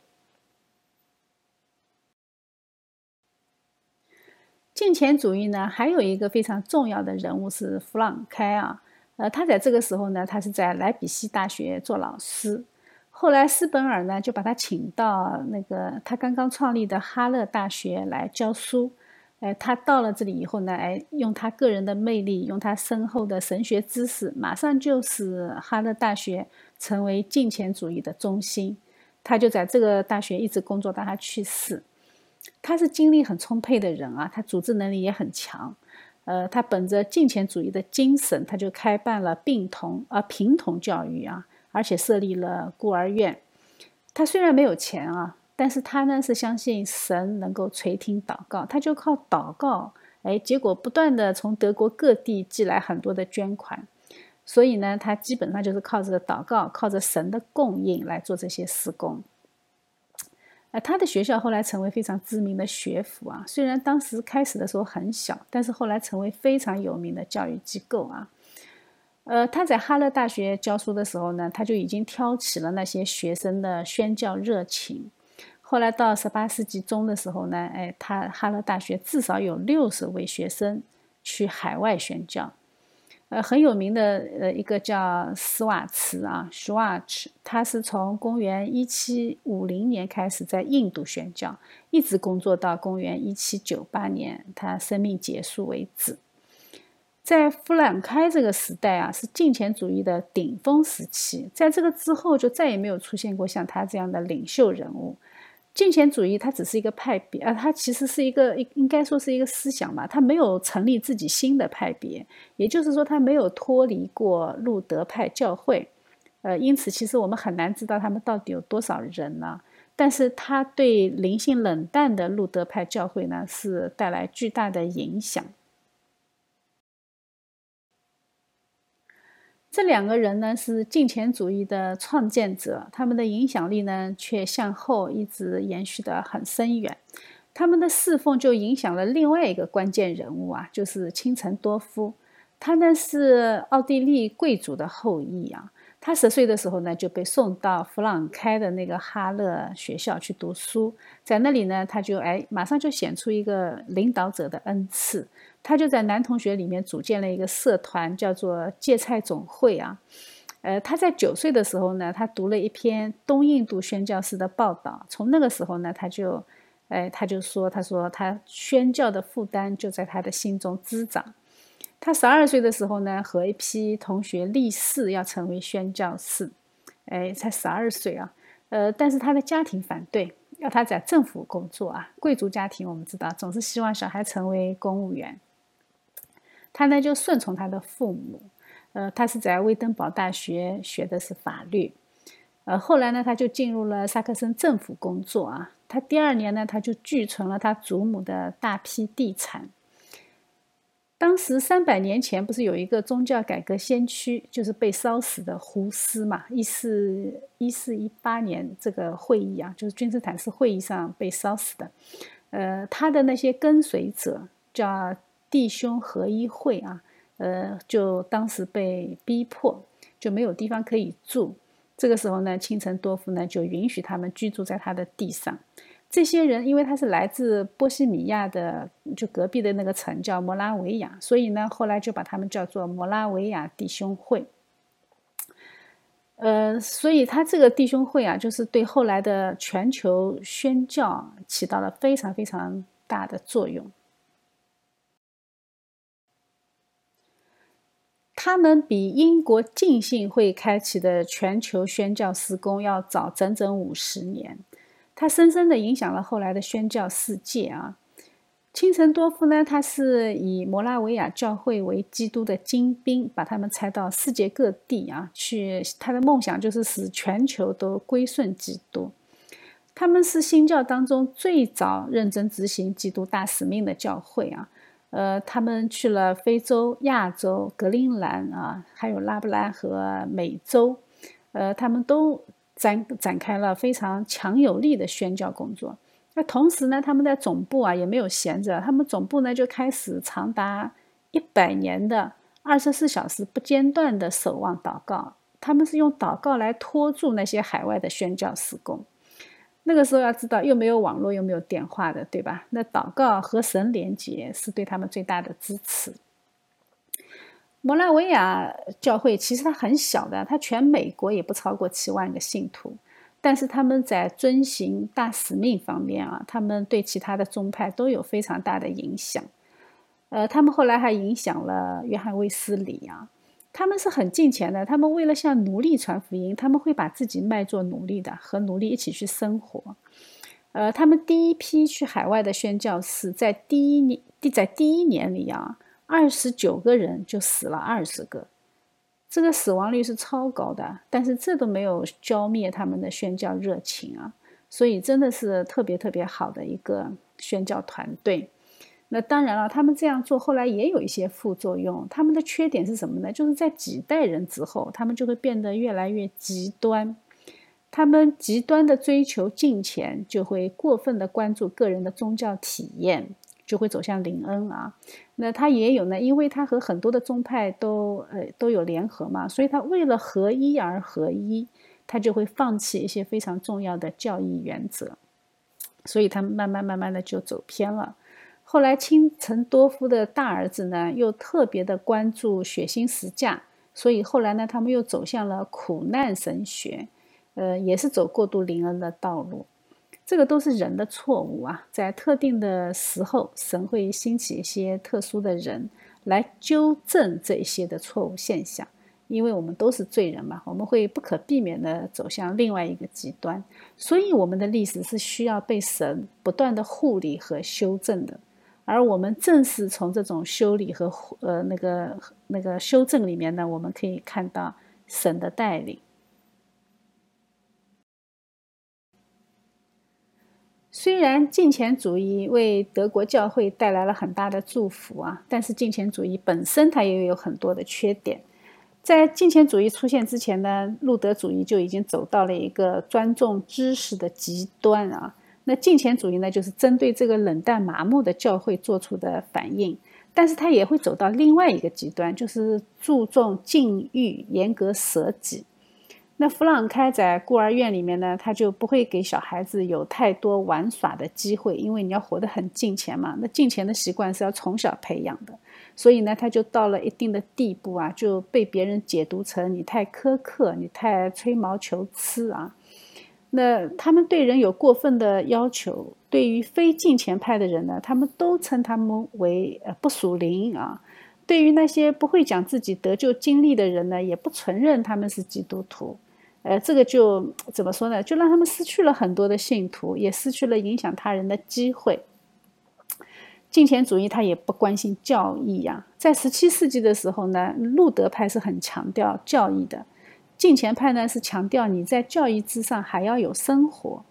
敬虔主义呢，还有一个非常重要的人物是弗朗开啊。呃，他在这个时候呢，他是在莱比锡大学做老师。后来，斯本尔呢就把他请到那个他刚刚创立的哈勒大学来教书。哎，他到了这里以后呢，哎，用他个人的魅力，用他深厚的神学知识，马上就使哈勒大学成为敬虔主义的中心。他就在这个大学一直工作到他去世。他是精力很充沛的人啊，他组织能力也很强。呃，他本着敬虔主义的精神，他就开办了病童啊平童教育啊。而且设立了孤儿院。他虽然没有钱啊，但是他呢是相信神能够垂听祷告，他就靠祷告，哎，结果不断的从德国各地寄来很多的捐款。所以呢，他基本上就是靠着祷告，靠着神的供应来做这些施工。他的学校后来成为非常知名的学府啊，虽然当时开始的时候很小，但是后来成为非常有名的教育机构啊。呃，他在哈勒大学教书的时候呢，他就已经挑起了那些学生的宣教热情。后来到十八世纪中的时候呢，哎，他哈勒大学至少有六十位学生去海外宣教。呃，很有名的呃一个叫斯瓦茨啊 s w a t c h 他是从公元一七五零年开始在印度宣教，一直工作到公元一七九八年他生命结束为止。在弗兰开这个时代啊，是金钱主义的顶峰时期。在这个之后，就再也没有出现过像他这样的领袖人物。金钱主义它只是一个派别啊，它其实是一个应应该说是一个思想吧，它没有成立自己新的派别，也就是说，它没有脱离过路德派教会。呃，因此，其实我们很难知道他们到底有多少人呢？但是，它对灵性冷淡的路德派教会呢，是带来巨大的影响。这两个人呢是金钱主义的创建者，他们的影响力呢却向后一直延续得很深远。他们的侍奉就影响了另外一个关键人物啊，就是清晨多夫。他呢是奥地利贵族的后裔啊。他十岁的时候呢就被送到弗朗开的那个哈勒学校去读书，在那里呢他就哎马上就显出一个领导者的恩赐。他就在男同学里面组建了一个社团，叫做芥菜总会啊。呃，他在九岁的时候呢，他读了一篇东印度宣教士的报道。从那个时候呢，他就，哎，他就说，他说他宣教的负担就在他的心中滋长。他十二岁的时候呢，和一批同学立誓要成为宣教士。哎，才十二岁啊。呃，但是他的家庭反对，要他在政府工作啊。贵族家庭我们知道，总是希望小孩成为公务员。他呢就顺从他的父母，呃，他是在威登堡大学学的是法律，呃，后来呢他就进入了萨克森政府工作啊。他第二年呢他就继承了他祖母的大批地产。当时三百年前不是有一个宗教改革先驱，就是被烧死的胡斯嘛？一四一四一八年这个会议啊，就是君士坦斯会议上被烧死的。呃，他的那些跟随者叫。弟兄合一会啊，呃，就当时被逼迫，就没有地方可以住。这个时候呢，清晨多夫呢就允许他们居住在他的地上。这些人，因为他是来自波西米亚的，就隔壁的那个城叫摩拉维亚，所以呢，后来就把他们叫做摩拉维亚弟兄会。呃，所以他这个弟兄会啊，就是对后来的全球宣教起到了非常非常大的作用。他们比英国浸信会开启的全球宣教施工要早整整五十年，它深深的影响了后来的宣教世界啊。清陈多夫呢，他是以摩拉维亚教会为基督的精兵，把他们拆到世界各地啊去。他的梦想就是使全球都归顺基督。他们是新教当中最早认真执行基督大使命的教会啊。呃，他们去了非洲、亚洲、格陵兰啊，还有拉布拉和美洲，呃，他们都展展开了非常强有力的宣教工作。那同时呢，他们在总部啊也没有闲着，他们总部呢就开始长达一百年的二十四小时不间断的守望祷告。他们是用祷告来拖住那些海外的宣教施工。那个时候要知道，又没有网络，又没有电话的，对吧？那祷告和神连接是对他们最大的支持。摩拉维亚教会其实它很小的，它全美国也不超过七万个信徒，但是他们在遵行大使命方面啊，他们对其他的宗派都有非常大的影响。呃，他们后来还影响了约翰卫斯理啊。他们是很近钱的，他们为了向奴隶传福音，他们会把自己卖做奴隶的，和奴隶一起去生活。呃，他们第一批去海外的宣教士，在第一年，在第一年里啊，二十九个人就死了二十个，这个死亡率是超高的。但是这都没有浇灭他们的宣教热情啊，所以真的是特别特别好的一个宣教团队。那当然了，他们这样做后来也有一些副作用。他们的缺点是什么呢？就是在几代人之后，他们就会变得越来越极端。他们极端的追求金钱，就会过分的关注个人的宗教体验，就会走向灵恩啊。那他也有呢，因为他和很多的宗派都呃都有联合嘛，所以他为了合一而合一，他就会放弃一些非常重要的教义原则。所以他们慢慢慢慢的就走偏了。后来，清陈多夫的大儿子呢，又特别的关注血腥实价，所以后来呢，他们又走向了苦难神学，呃，也是走过度灵恩的道路。这个都是人的错误啊，在特定的时候，神会兴起一些特殊的人来纠正这些的错误现象。因为我们都是罪人嘛，我们会不可避免的走向另外一个极端，所以我们的历史是需要被神不断的护理和修正的。而我们正是从这种修理和呃那个那个修正里面呢，我们可以看到神的带领。虽然金钱主义为德国教会带来了很大的祝福啊，但是金钱主义本身它也有很多的缺点。在金钱主义出现之前呢，路德主义就已经走到了一个专重知识的极端啊。那金钱主义呢，就是针对这个冷淡麻木的教会做出的反应，但是它也会走到另外一个极端，就是注重禁欲、严格舍己。那弗朗开在孤儿院里面呢，他就不会给小孩子有太多玩耍的机会，因为你要活得很近钱嘛。那近钱的习惯是要从小培养的，所以呢，他就到了一定的地步啊，就被别人解读成你太苛刻，你太吹毛求疵啊。那他们对人有过分的要求，对于非近钱派的人呢，他们都称他们为呃不属灵啊。对于那些不会讲自己得救经历的人呢，也不承认他们是基督徒。呃，这个就怎么说呢？就让他们失去了很多的信徒，也失去了影响他人的机会。金钱主义他也不关心教义呀。在十七世纪的时候呢，路德派是很强调教义的。金钱派呢是强调你在教育之上还要有生活，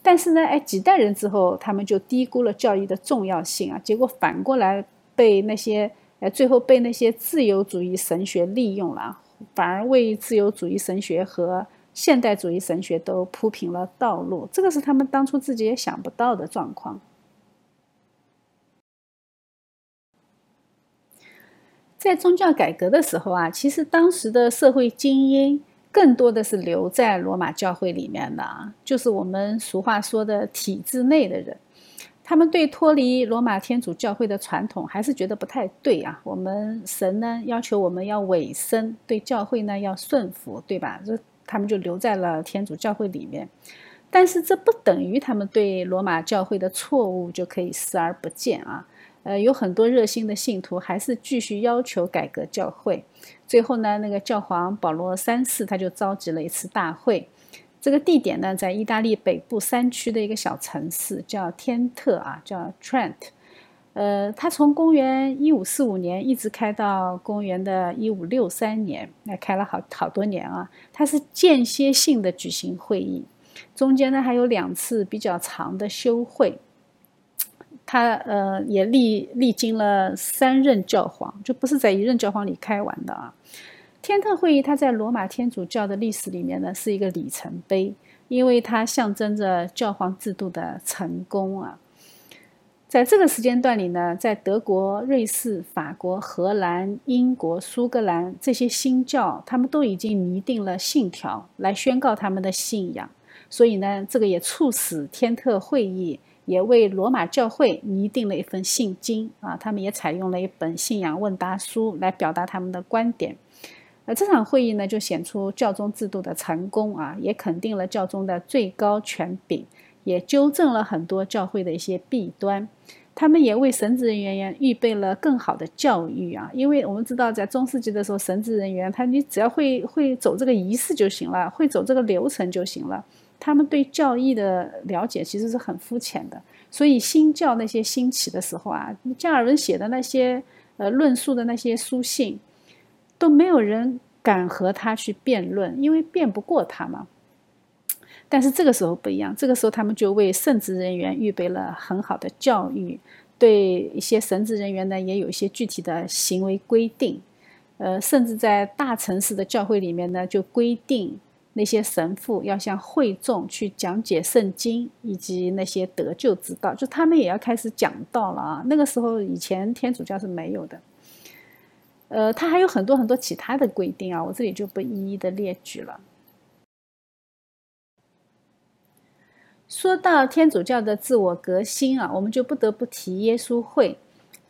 但是呢，哎，几代人之后，他们就低估了教育的重要性啊，结果反过来被那些，哎，最后被那些自由主义神学利用了，反而为自由主义神学和现代主义神学都铺平了道路，这个是他们当初自己也想不到的状况。在宗教改革的时候啊，其实当时的社会精英。更多的是留在罗马教会里面的，就是我们俗话说的体制内的人。他们对脱离罗马天主教会的传统还是觉得不太对啊。我们神呢要求我们要委身，对教会呢要顺服，对吧？这他们就留在了天主教会里面。但是这不等于他们对罗马教会的错误就可以视而不见啊。呃，有很多热心的信徒还是继续要求改革教会。最后呢，那个教皇保罗三世他就召集了一次大会。这个地点呢，在意大利北部山区的一个小城市，叫天特啊，叫 Trent。呃，它从公元一五四五年一直开到公元的一五六三年，那开了好好多年啊。它是间歇性的举行会议，中间呢还有两次比较长的休会。它呃也历历经了三任教皇，就不是在一任教皇里开完的啊。天特会议，它在罗马天主教的历史里面呢，是一个里程碑，因为它象征着教皇制度的成功啊。在这个时间段里呢，在德国、瑞士、法国、荷兰、英国、苏格兰这些新教，他们都已经拟定了信条来宣告他们的信仰，所以呢，这个也促使天特会议也为罗马教会拟定了一份信经啊，他们也采用了一本信仰问答书来表达他们的观点。那这场会议呢，就显出教宗制度的成功啊，也肯定了教宗的最高权柄，也纠正了很多教会的一些弊端。他们也为神职人员预备了更好的教育啊，因为我们知道，在中世纪的时候，神职人员他你只要会会走这个仪式就行了，会走这个流程就行了。他们对教义的了解其实是很肤浅的，所以新教那些兴起的时候啊，加尔文写的那些呃论述的那些书信。都没有人敢和他去辩论，因为辩不过他嘛。但是这个时候不一样，这个时候他们就为圣职人员预备了很好的教育，对一些神职人员呢也有一些具体的行为规定。呃，甚至在大城市的教会里面呢，就规定那些神父要向会众去讲解圣经以及那些得救之道，就他们也要开始讲道了啊。那个时候以前天主教是没有的。呃，他还有很多很多其他的规定啊，我这里就不一一的列举了。说到天主教的自我革新啊，我们就不得不提耶稣会。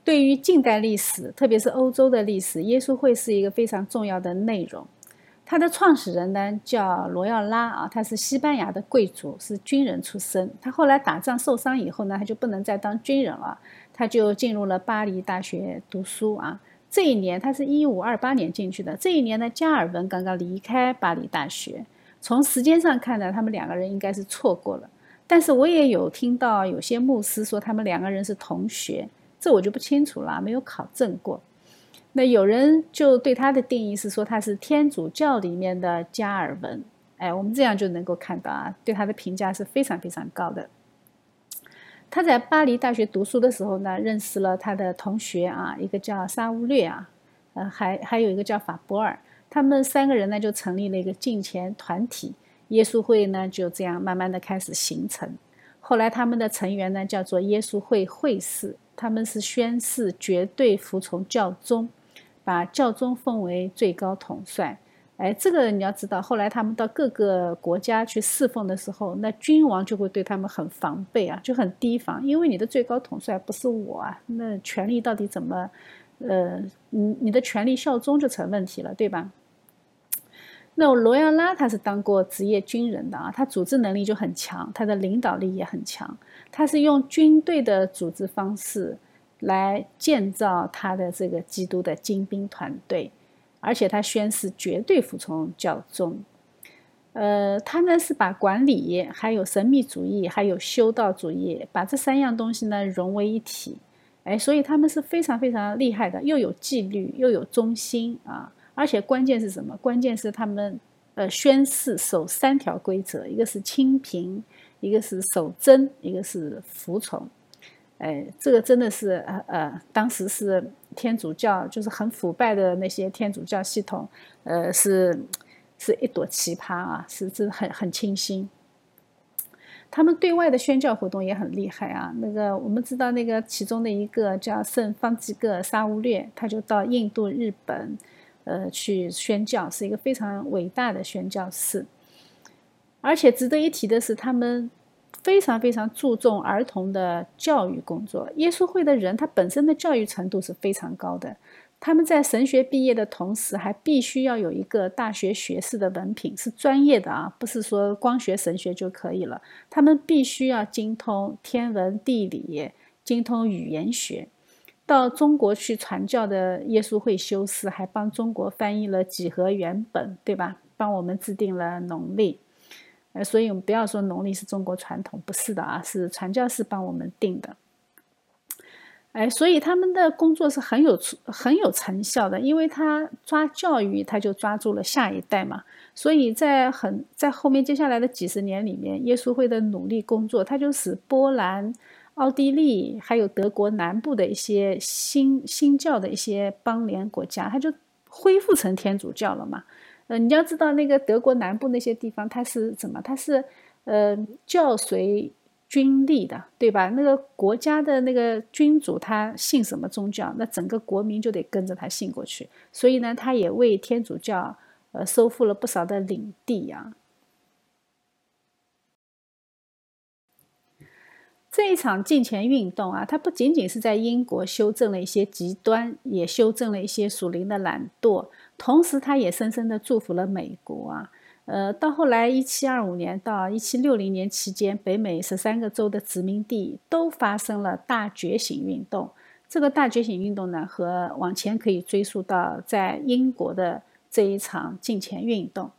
对于近代历史，特别是欧洲的历史，耶稣会是一个非常重要的内容。它的创始人呢叫罗耀拉啊，他是西班牙的贵族，是军人出身。他后来打仗受伤以后呢，他就不能再当军人了，他就进入了巴黎大学读书啊。这一年，他是一五二八年进去的。这一年呢，加尔文刚刚离开巴黎大学。从时间上看呢，他们两个人应该是错过了。但是我也有听到有些牧师说他们两个人是同学，这我就不清楚了，没有考证过。那有人就对他的定义是说他是天主教里面的加尔文。哎，我们这样就能够看到啊，对他的评价是非常非常高的。他在巴黎大学读书的时候呢，认识了他的同学啊，一个叫沙乌略啊，呃，还还有一个叫法博尔，他们三个人呢就成立了一个敬虔团体，耶稣会呢就这样慢慢的开始形成。后来他们的成员呢叫做耶稣会会士，他们是宣誓绝对服从教宗，把教宗奉为最高统帅。哎，这个你要知道，后来他们到各个国家去侍奉的时候，那君王就会对他们很防备啊，就很提防，因为你的最高统帅不是我啊，那权力到底怎么，呃，你你的权力效忠就成问题了，对吧？那罗亚拉他是当过职业军人的啊，他组织能力就很强，他的领导力也很强，他是用军队的组织方式来建造他的这个基督的精兵团队。而且他宣誓绝对服从教宗，呃，他呢是把管理、还有神秘主义、还有修道主义，把这三样东西呢融为一体，哎，所以他们是非常非常厉害的，又有纪律，又有忠心啊，而且关键是什么？关键是他们呃宣誓守三条规则，一个是清贫，一个是守贞，一个是服从。哎，这个真的是呃呃，当时是天主教，就是很腐败的那些天主教系统，呃，是是一朵奇葩啊，是是很很清新。他们对外的宣教活动也很厉害啊。那个我们知道，那个其中的一个叫圣方济各沙乌略，他就到印度、日本，呃去宣教，是一个非常伟大的宣教士。而且值得一提的是，他们非常非常注重儿童的教育工作。耶稣会的人，他本身的教育程度是非常高的。他们在神学毕业的同时，还必须要有一个大学学士的文凭，是专业的啊，不是说光学神学就可以了。他们必须要精通天文地理，精通语言学。到中国去传教的耶稣会修士，还帮中国翻译了几何原本，对吧？帮我们制定了农历。呃，所以我们不要说农历是中国传统，不是的啊，是传教士帮我们定的。哎，所以他们的工作是很有很有成效的，因为他抓教育，他就抓住了下一代嘛。所以在很在后面接下来的几十年里面，耶稣会的努力工作，他就使波兰、奥地利还有德国南部的一些新新教的一些邦联国家，它就恢复成天主教了嘛。呃，你要知道那个德国南部那些地方，它是怎么？它是呃教随。军力的，对吧？那个国家的那个君主他信什么宗教，那整个国民就得跟着他信过去。所以呢，他也为天主教呃收复了不少的领地呀。这一场禁前运动啊，它不仅仅是在英国修正了一些极端，也修正了一些属灵的懒惰，同时它也深深的祝福了美国啊。呃，到后来，一七二五年到一七六零年期间，北美十三个州的殖民地都发生了大觉醒运动。这个大觉醒运动呢，和往前可以追溯到在英国的这一场禁前运动。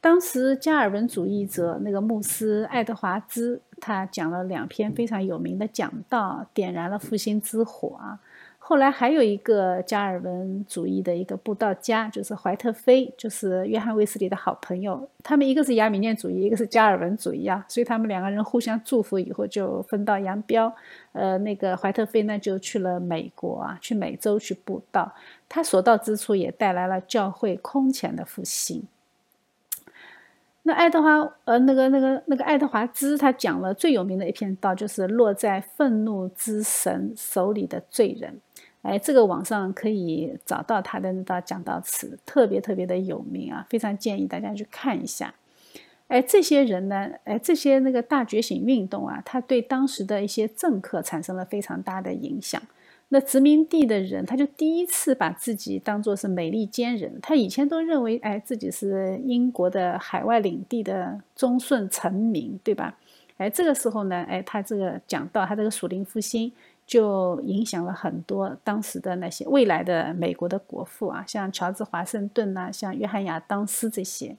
当时加尔文主义者那个牧师爱德华兹，他讲了两篇非常有名的讲道，点燃了复兴之火啊。后来还有一个加尔文主义的一个布道家，就是怀特菲，就是约翰卫斯理的好朋友。他们一个是亚米念主义，一个是加尔文主义啊，所以他们两个人互相祝福以后就分道扬镳。呃，那个怀特菲呢就去了美国啊，去美洲去布道。他所到之处也带来了教会空前的复兴。那爱德华，呃，那个那个那个爱德华兹，他讲了最有名的一篇道，就是落在愤怒之神手里的罪人。哎，这个网上可以找到他的那道讲道词，特别特别的有名啊，非常建议大家去看一下。哎，这些人呢，哎，这些那个大觉醒运动啊，他对当时的一些政客产生了非常大的影响。那殖民地的人，他就第一次把自己当作是美利坚人，他以前都认为，哎，自己是英国的海外领地的忠顺臣民，对吧？哎，这个时候呢，哎，他这个讲到他这个属灵复兴。就影响了很多当时的那些未来的美国的国父啊，像乔治华盛顿呐，像约翰亚当斯这些。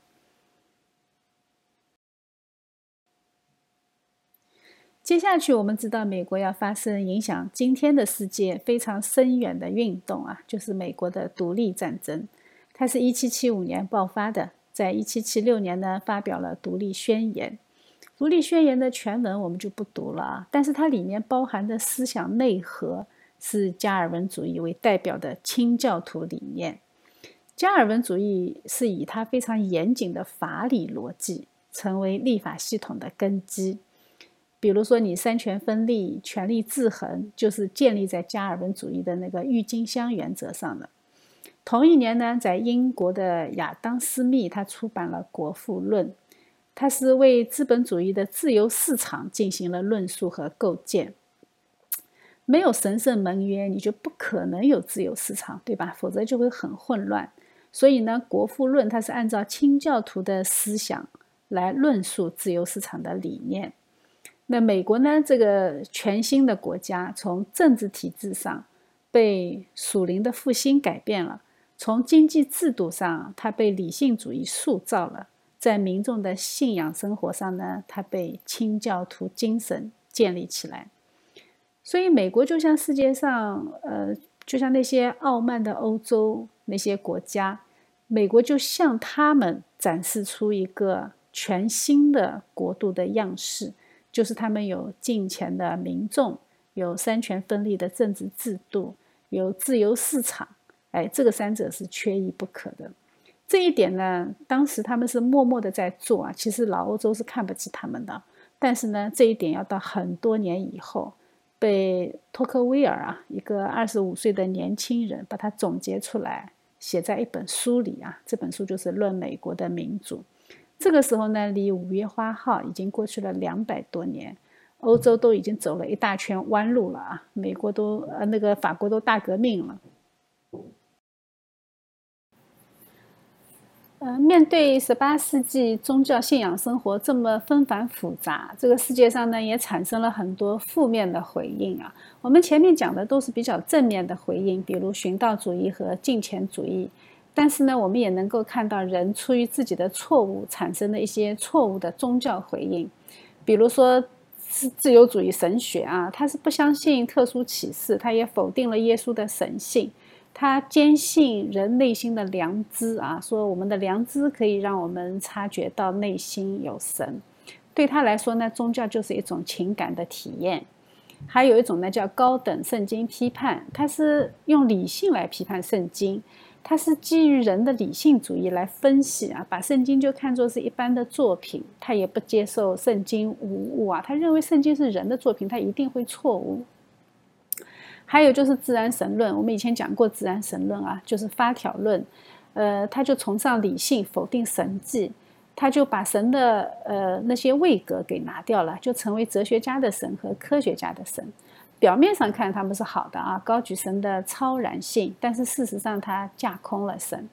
接下去我们知道，美国要发生影响今天的世界非常深远的运动啊，就是美国的独立战争。它是一七七五年爆发的，在一七七六年呢发表了独立宣言。独立宣言的全文我们就不读了啊，但是它里面包含的思想内核是加尔文主义为代表的清教徒理念。加尔文主义是以它非常严谨的法理逻辑成为立法系统的根基。比如说，你三权分立、权力制衡，就是建立在加尔文主义的那个郁金香原则上的。同一年呢，在英国的亚当斯密他出版了《国富论》。他是为资本主义的自由市场进行了论述和构建。没有神圣盟约，你就不可能有自由市场，对吧？否则就会很混乱。所以呢，《国富论》它是按照清教徒的思想来论述自由市场的理念。那美国呢，这个全新的国家，从政治体制上被属灵的复兴改变了；从经济制度上，它被理性主义塑造了。在民众的信仰生活上呢，它被清教徒精神建立起来。所以，美国就像世界上，呃，就像那些傲慢的欧洲那些国家，美国就向他们展示出一个全新的国度的样式，就是他们有金钱的民众，有三权分立的政治制度，有自由市场。哎，这个三者是缺一不可的。这一点呢，当时他们是默默的在做啊。其实老欧洲是看不起他们的，但是呢，这一点要到很多年以后，被托克维尔啊，一个二十五岁的年轻人把它总结出来，写在一本书里啊。这本书就是《论美国的民主》。这个时候呢，离五月花号已经过去了两百多年，欧洲都已经走了一大圈弯路了啊！美国都呃那个法国都大革命了。呃，面对十八世纪宗教信仰生活这么纷繁复杂，这个世界上呢也产生了很多负面的回应啊。我们前面讲的都是比较正面的回应，比如寻道主义和金钱主义。但是呢，我们也能够看到人出于自己的错误产生的一些错误的宗教回应，比如说自自由主义神学啊，他是不相信特殊启示，他也否定了耶稣的神性。他坚信人内心的良知啊，说我们的良知可以让我们察觉到内心有神。对他来说呢，宗教就是一种情感的体验。还有一种呢，叫高等圣经批判，他是用理性来批判圣经，他是基于人的理性主义来分析啊，把圣经就看作是一般的作品，他也不接受圣经无误啊，他认为圣经是人的作品，他一定会错误。还有就是自然神论，我们以前讲过自然神论啊，就是发条论，呃，他就崇尚理性，否定神迹，他就把神的呃那些位格给拿掉了，就成为哲学家的神和科学家的神。表面上看他们是好的啊，高举神的超然性，但是事实上他架空了神。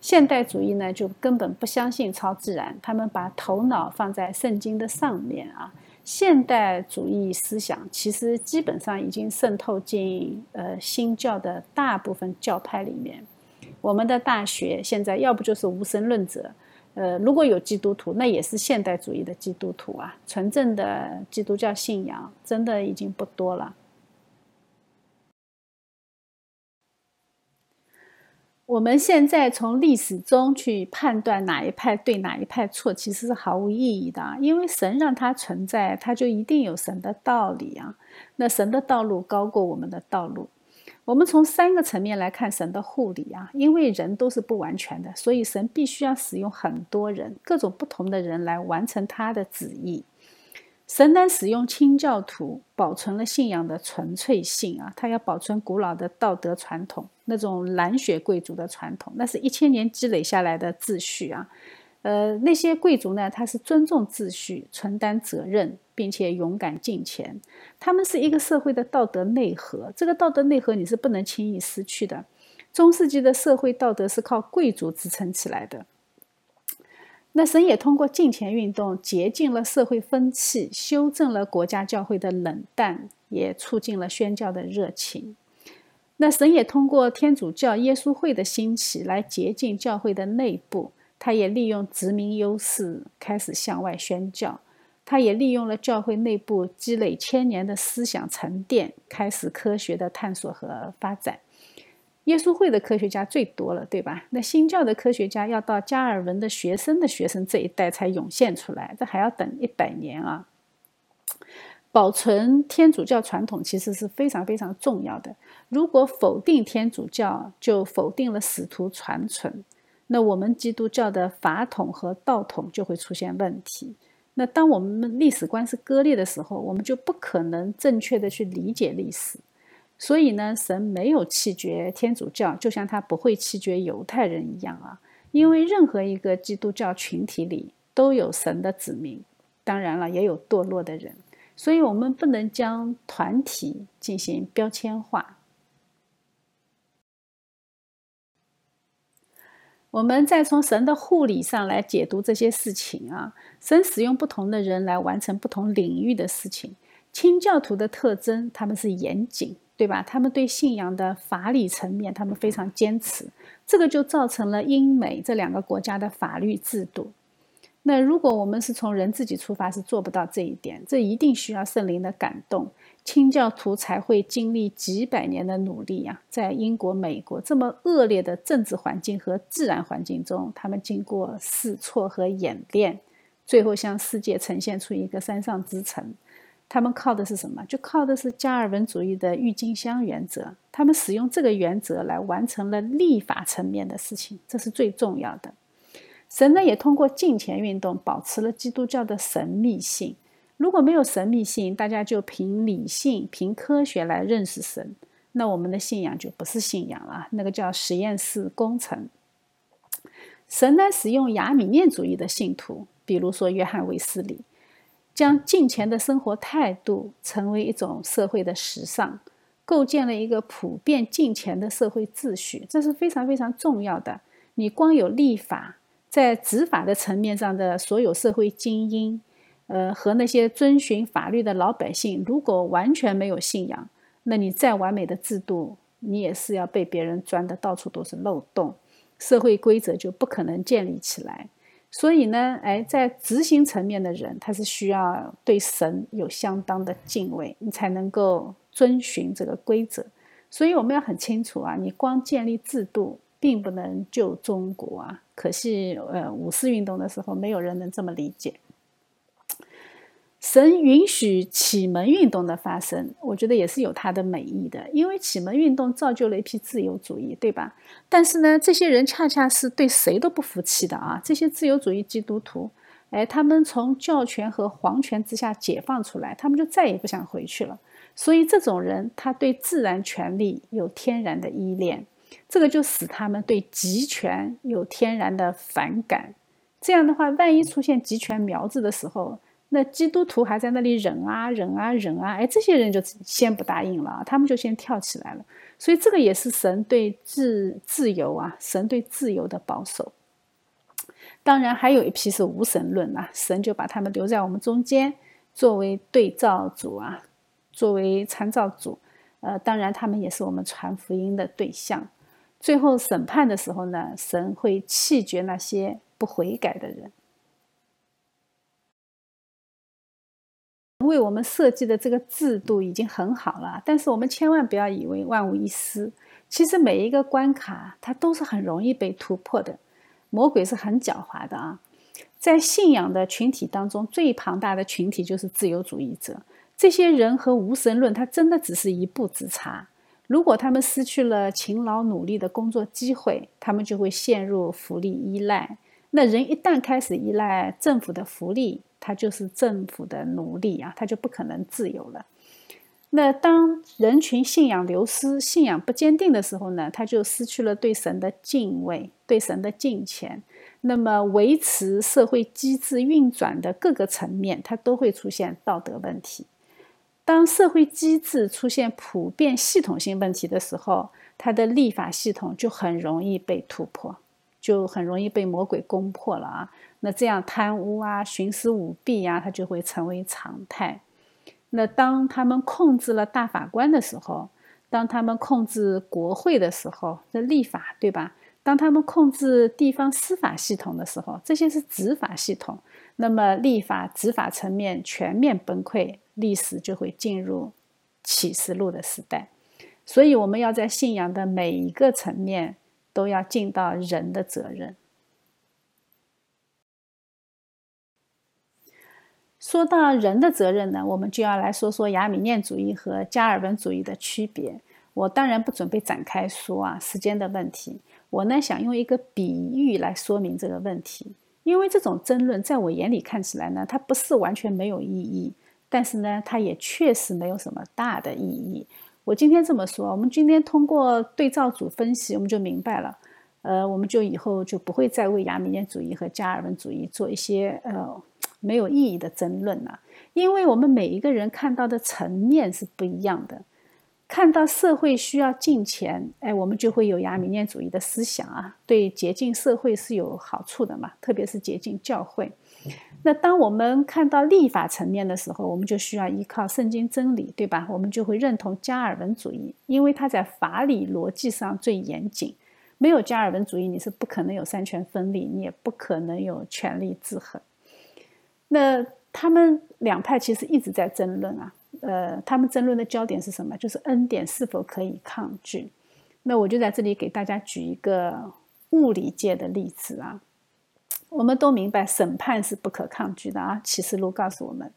现代主义呢，就根本不相信超自然，他们把头脑放在圣经的上面啊。现代主义思想其实基本上已经渗透进呃新教的大部分教派里面。我们的大学现在要不就是无神论者，呃，如果有基督徒，那也是现代主义的基督徒啊。纯正的基督教信仰真的已经不多了。我们现在从历史中去判断哪一派对哪一派错，其实是毫无意义的啊。因为神让它存在，它就一定有神的道理啊。那神的道路高过我们的道路。我们从三个层面来看神的护理啊。因为人都是不完全的，所以神必须要使用很多人，各种不同的人来完成他的旨意。神能使用清教徒保存了信仰的纯粹性啊，他要保存古老的道德传统，那种蓝血贵族的传统，那是一千年积累下来的秩序啊。呃，那些贵族呢，他是尊重秩序、承担责任，并且勇敢进前。他们是一个社会的道德内核，这个道德内核你是不能轻易失去的。中世纪的社会道德是靠贵族支撑起来的。那神也通过进前运动洁净了社会风气，修正了国家教会的冷淡，也促进了宣教的热情。那神也通过天主教耶稣会的兴起来洁净教会的内部，他也利用殖民优势开始向外宣教，他也利用了教会内部积累千年的思想沉淀，开始科学的探索和发展。耶稣会的科学家最多了，对吧？那新教的科学家要到加尔文的学生的学生这一代才涌现出来，这还要等一百年啊！保存天主教传统其实是非常非常重要的。如果否定天主教，就否定了使徒传承，那我们基督教的法统和道统就会出现问题。那当我们历史观是割裂的时候，我们就不可能正确的去理解历史。所以呢，神没有弃绝天主教，就像他不会弃绝犹太人一样啊。因为任何一个基督教群体里都有神的子民，当然了，也有堕落的人。所以我们不能将团体进行标签化。我们再从神的护理上来解读这些事情啊。神使用不同的人来完成不同领域的事情。清教徒的特征，他们是严谨。对吧？他们对信仰的法理层面，他们非常坚持，这个就造成了英美这两个国家的法律制度。那如果我们是从人自己出发，是做不到这一点。这一定需要圣灵的感动，清教徒才会经历几百年的努力呀。在英国、美国这么恶劣的政治环境和自然环境中，他们经过试错和演练，最后向世界呈现出一个山上之城。他们靠的是什么？就靠的是加尔文主义的郁金香原则。他们使用这个原则来完成了立法层面的事情，这是最重要的。神呢，也通过敬虔运动保持了基督教的神秘性。如果没有神秘性，大家就凭理性、凭科学来认识神，那我们的信仰就不是信仰了，那个叫实验室工程。神呢，使用亚米念主义的信徒，比如说约翰卫斯理，将敬虔的生活态度成为一种社会的时尚，构建了一个普遍敬虔的社会秩序，这是非常非常重要的。你光有立法，在执法的层面上的所有社会精英，呃，和那些遵循法律的老百姓，如果完全没有信仰，那你再完美的制度，你也是要被别人钻的到处都是漏洞。社会规则就不可能建立起来，所以呢，哎，在执行层面的人，他是需要对神有相当的敬畏，你才能够遵循这个规则。所以我们要很清楚啊，你光建立制度并不能救中国啊。可惜，呃，五四运动的时候，没有人能这么理解。神允许启蒙运动的发生，我觉得也是有它的美意的，因为启蒙运动造就了一批自由主义，对吧？但是呢，这些人恰恰是对谁都不服气的啊！这些自由主义基督徒，哎，他们从教权和皇权之下解放出来，他们就再也不想回去了。所以这种人，他对自然权利有天然的依恋，这个就使他们对集权有天然的反感。这样的话，万一出现集权苗子的时候，那基督徒还在那里忍啊忍啊忍啊，哎，这些人就先不答应了，他们就先跳起来了。所以这个也是神对自自由啊，神对自由的保守。当然还有一批是无神论啊，神就把他们留在我们中间，作为对照组啊，作为参照组。呃，当然他们也是我们传福音的对象。最后审判的时候呢，神会弃绝那些不悔改的人。为我们设计的这个制度已经很好了，但是我们千万不要以为万无一失。其实每一个关卡它都是很容易被突破的。魔鬼是很狡猾的啊，在信仰的群体当中，最庞大的群体就是自由主义者。这些人和无神论，他真的只是一步之差。如果他们失去了勤劳努力的工作机会，他们就会陷入福利依赖。那人一旦开始依赖政府的福利，他就是政府的奴隶啊，他就不可能自由了。那当人群信仰流失、信仰不坚定的时候呢，他就失去了对神的敬畏、对神的敬虔。那么维持社会机制运转的各个层面，它都会出现道德问题。当社会机制出现普遍系统性问题的时候，它的立法系统就很容易被突破，就很容易被魔鬼攻破了啊。那这样贪污啊、徇私舞弊呀，它就会成为常态。那当他们控制了大法官的时候，当他们控制国会的时候，这立法对吧？当他们控制地方司法系统的时候，这些是执法系统。那么立法、执法层面全面崩溃，历史就会进入启示录的时代。所以，我们要在信仰的每一个层面都要尽到人的责任。说到人的责任呢，我们就要来说说亚米念主义和加尔文主义的区别。我当然不准备展开说啊，时间的问题。我呢想用一个比喻来说明这个问题，因为这种争论在我眼里看起来呢，它不是完全没有意义，但是呢，它也确实没有什么大的意义。我今天这么说，我们今天通过对照组分析，我们就明白了。呃，我们就以后就不会再为亚米念主义和加尔文主义做一些呃。没有意义的争论了，因为我们每一个人看到的层面是不一样的。看到社会需要金钱，哎，我们就会有亚米念主义的思想啊，对洁净社会是有好处的嘛，特别是洁净教会。那当我们看到立法层面的时候，我们就需要依靠圣经真理，对吧？我们就会认同加尔文主义，因为它在法理逻辑上最严谨。没有加尔文主义，你是不可能有三权分立，你也不可能有权力制衡。那他们两派其实一直在争论啊，呃，他们争论的焦点是什么？就是恩典是否可以抗拒？那我就在这里给大家举一个物理界的例子啊。我们都明白审判是不可抗拒的啊，启示录告诉我们。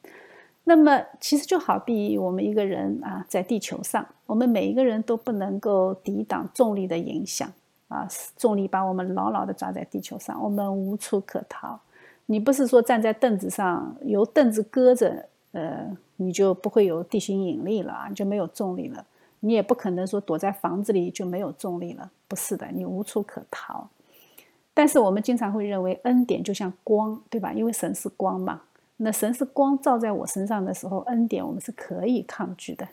那么其实就好比我们一个人啊，在地球上，我们每一个人都不能够抵挡重力的影响啊，重力把我们牢牢的抓在地球上，我们无处可逃。你不是说站在凳子上，由凳子搁着，呃，你就不会有地心引力了啊，就没有重力了。你也不可能说躲在房子里就没有重力了，不是的，你无处可逃。但是我们经常会认为恩典就像光，对吧？因为神是光嘛。那神是光照在我身上的时候，恩典我们是可以抗拒的，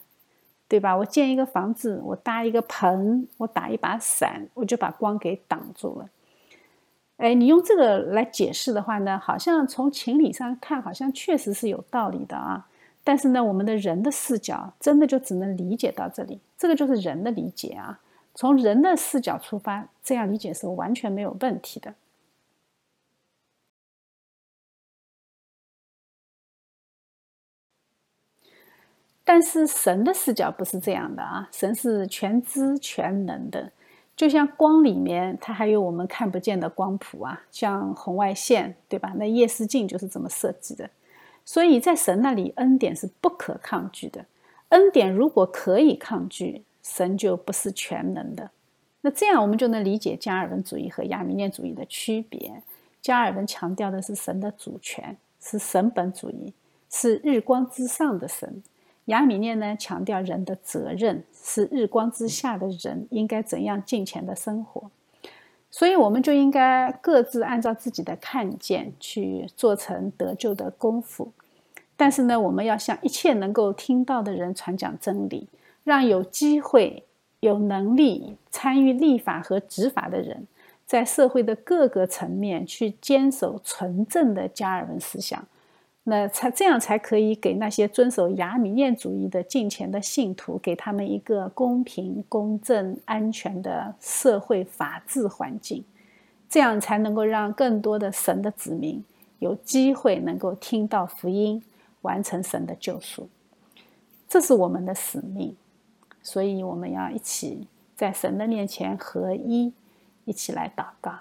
对吧？我建一个房子，我搭一个棚，我打一把伞，我就把光给挡住了。哎，你用这个来解释的话呢，好像从情理上看，好像确实是有道理的啊。但是呢，我们的人的视角真的就只能理解到这里，这个就是人的理解啊。从人的视角出发，这样理解是完全没有问题的。但是神的视角不是这样的啊，神是全知全能的，就像光里面，它还有我们看不见的光谱啊，像红外线，对吧？那夜视镜就是这么设计的。所以在神那里，恩典是不可抗拒的。恩典如果可以抗拒，神就不是全能的。那这样我们就能理解加尔文主义和亚米念主义的区别。加尔文强调的是神的主权，是神本主义，是日光之上的神。雅米涅呢强调人的责任是日光之下的人应该怎样进前的生活，所以我们就应该各自按照自己的看见去做成得救的功夫。但是呢，我们要向一切能够听到的人传讲真理，让有机会、有能力参与立法和执法的人，在社会的各个层面去坚守纯正的加尔文思想。那才这样才可以给那些遵守雅米念主义的敬虔的信徒，给他们一个公平、公正、安全的社会法治环境，这样才能够让更多的神的子民有机会能够听到福音，完成神的救赎。这是我们的使命，所以我们要一起在神的面前合一，一起来祷告。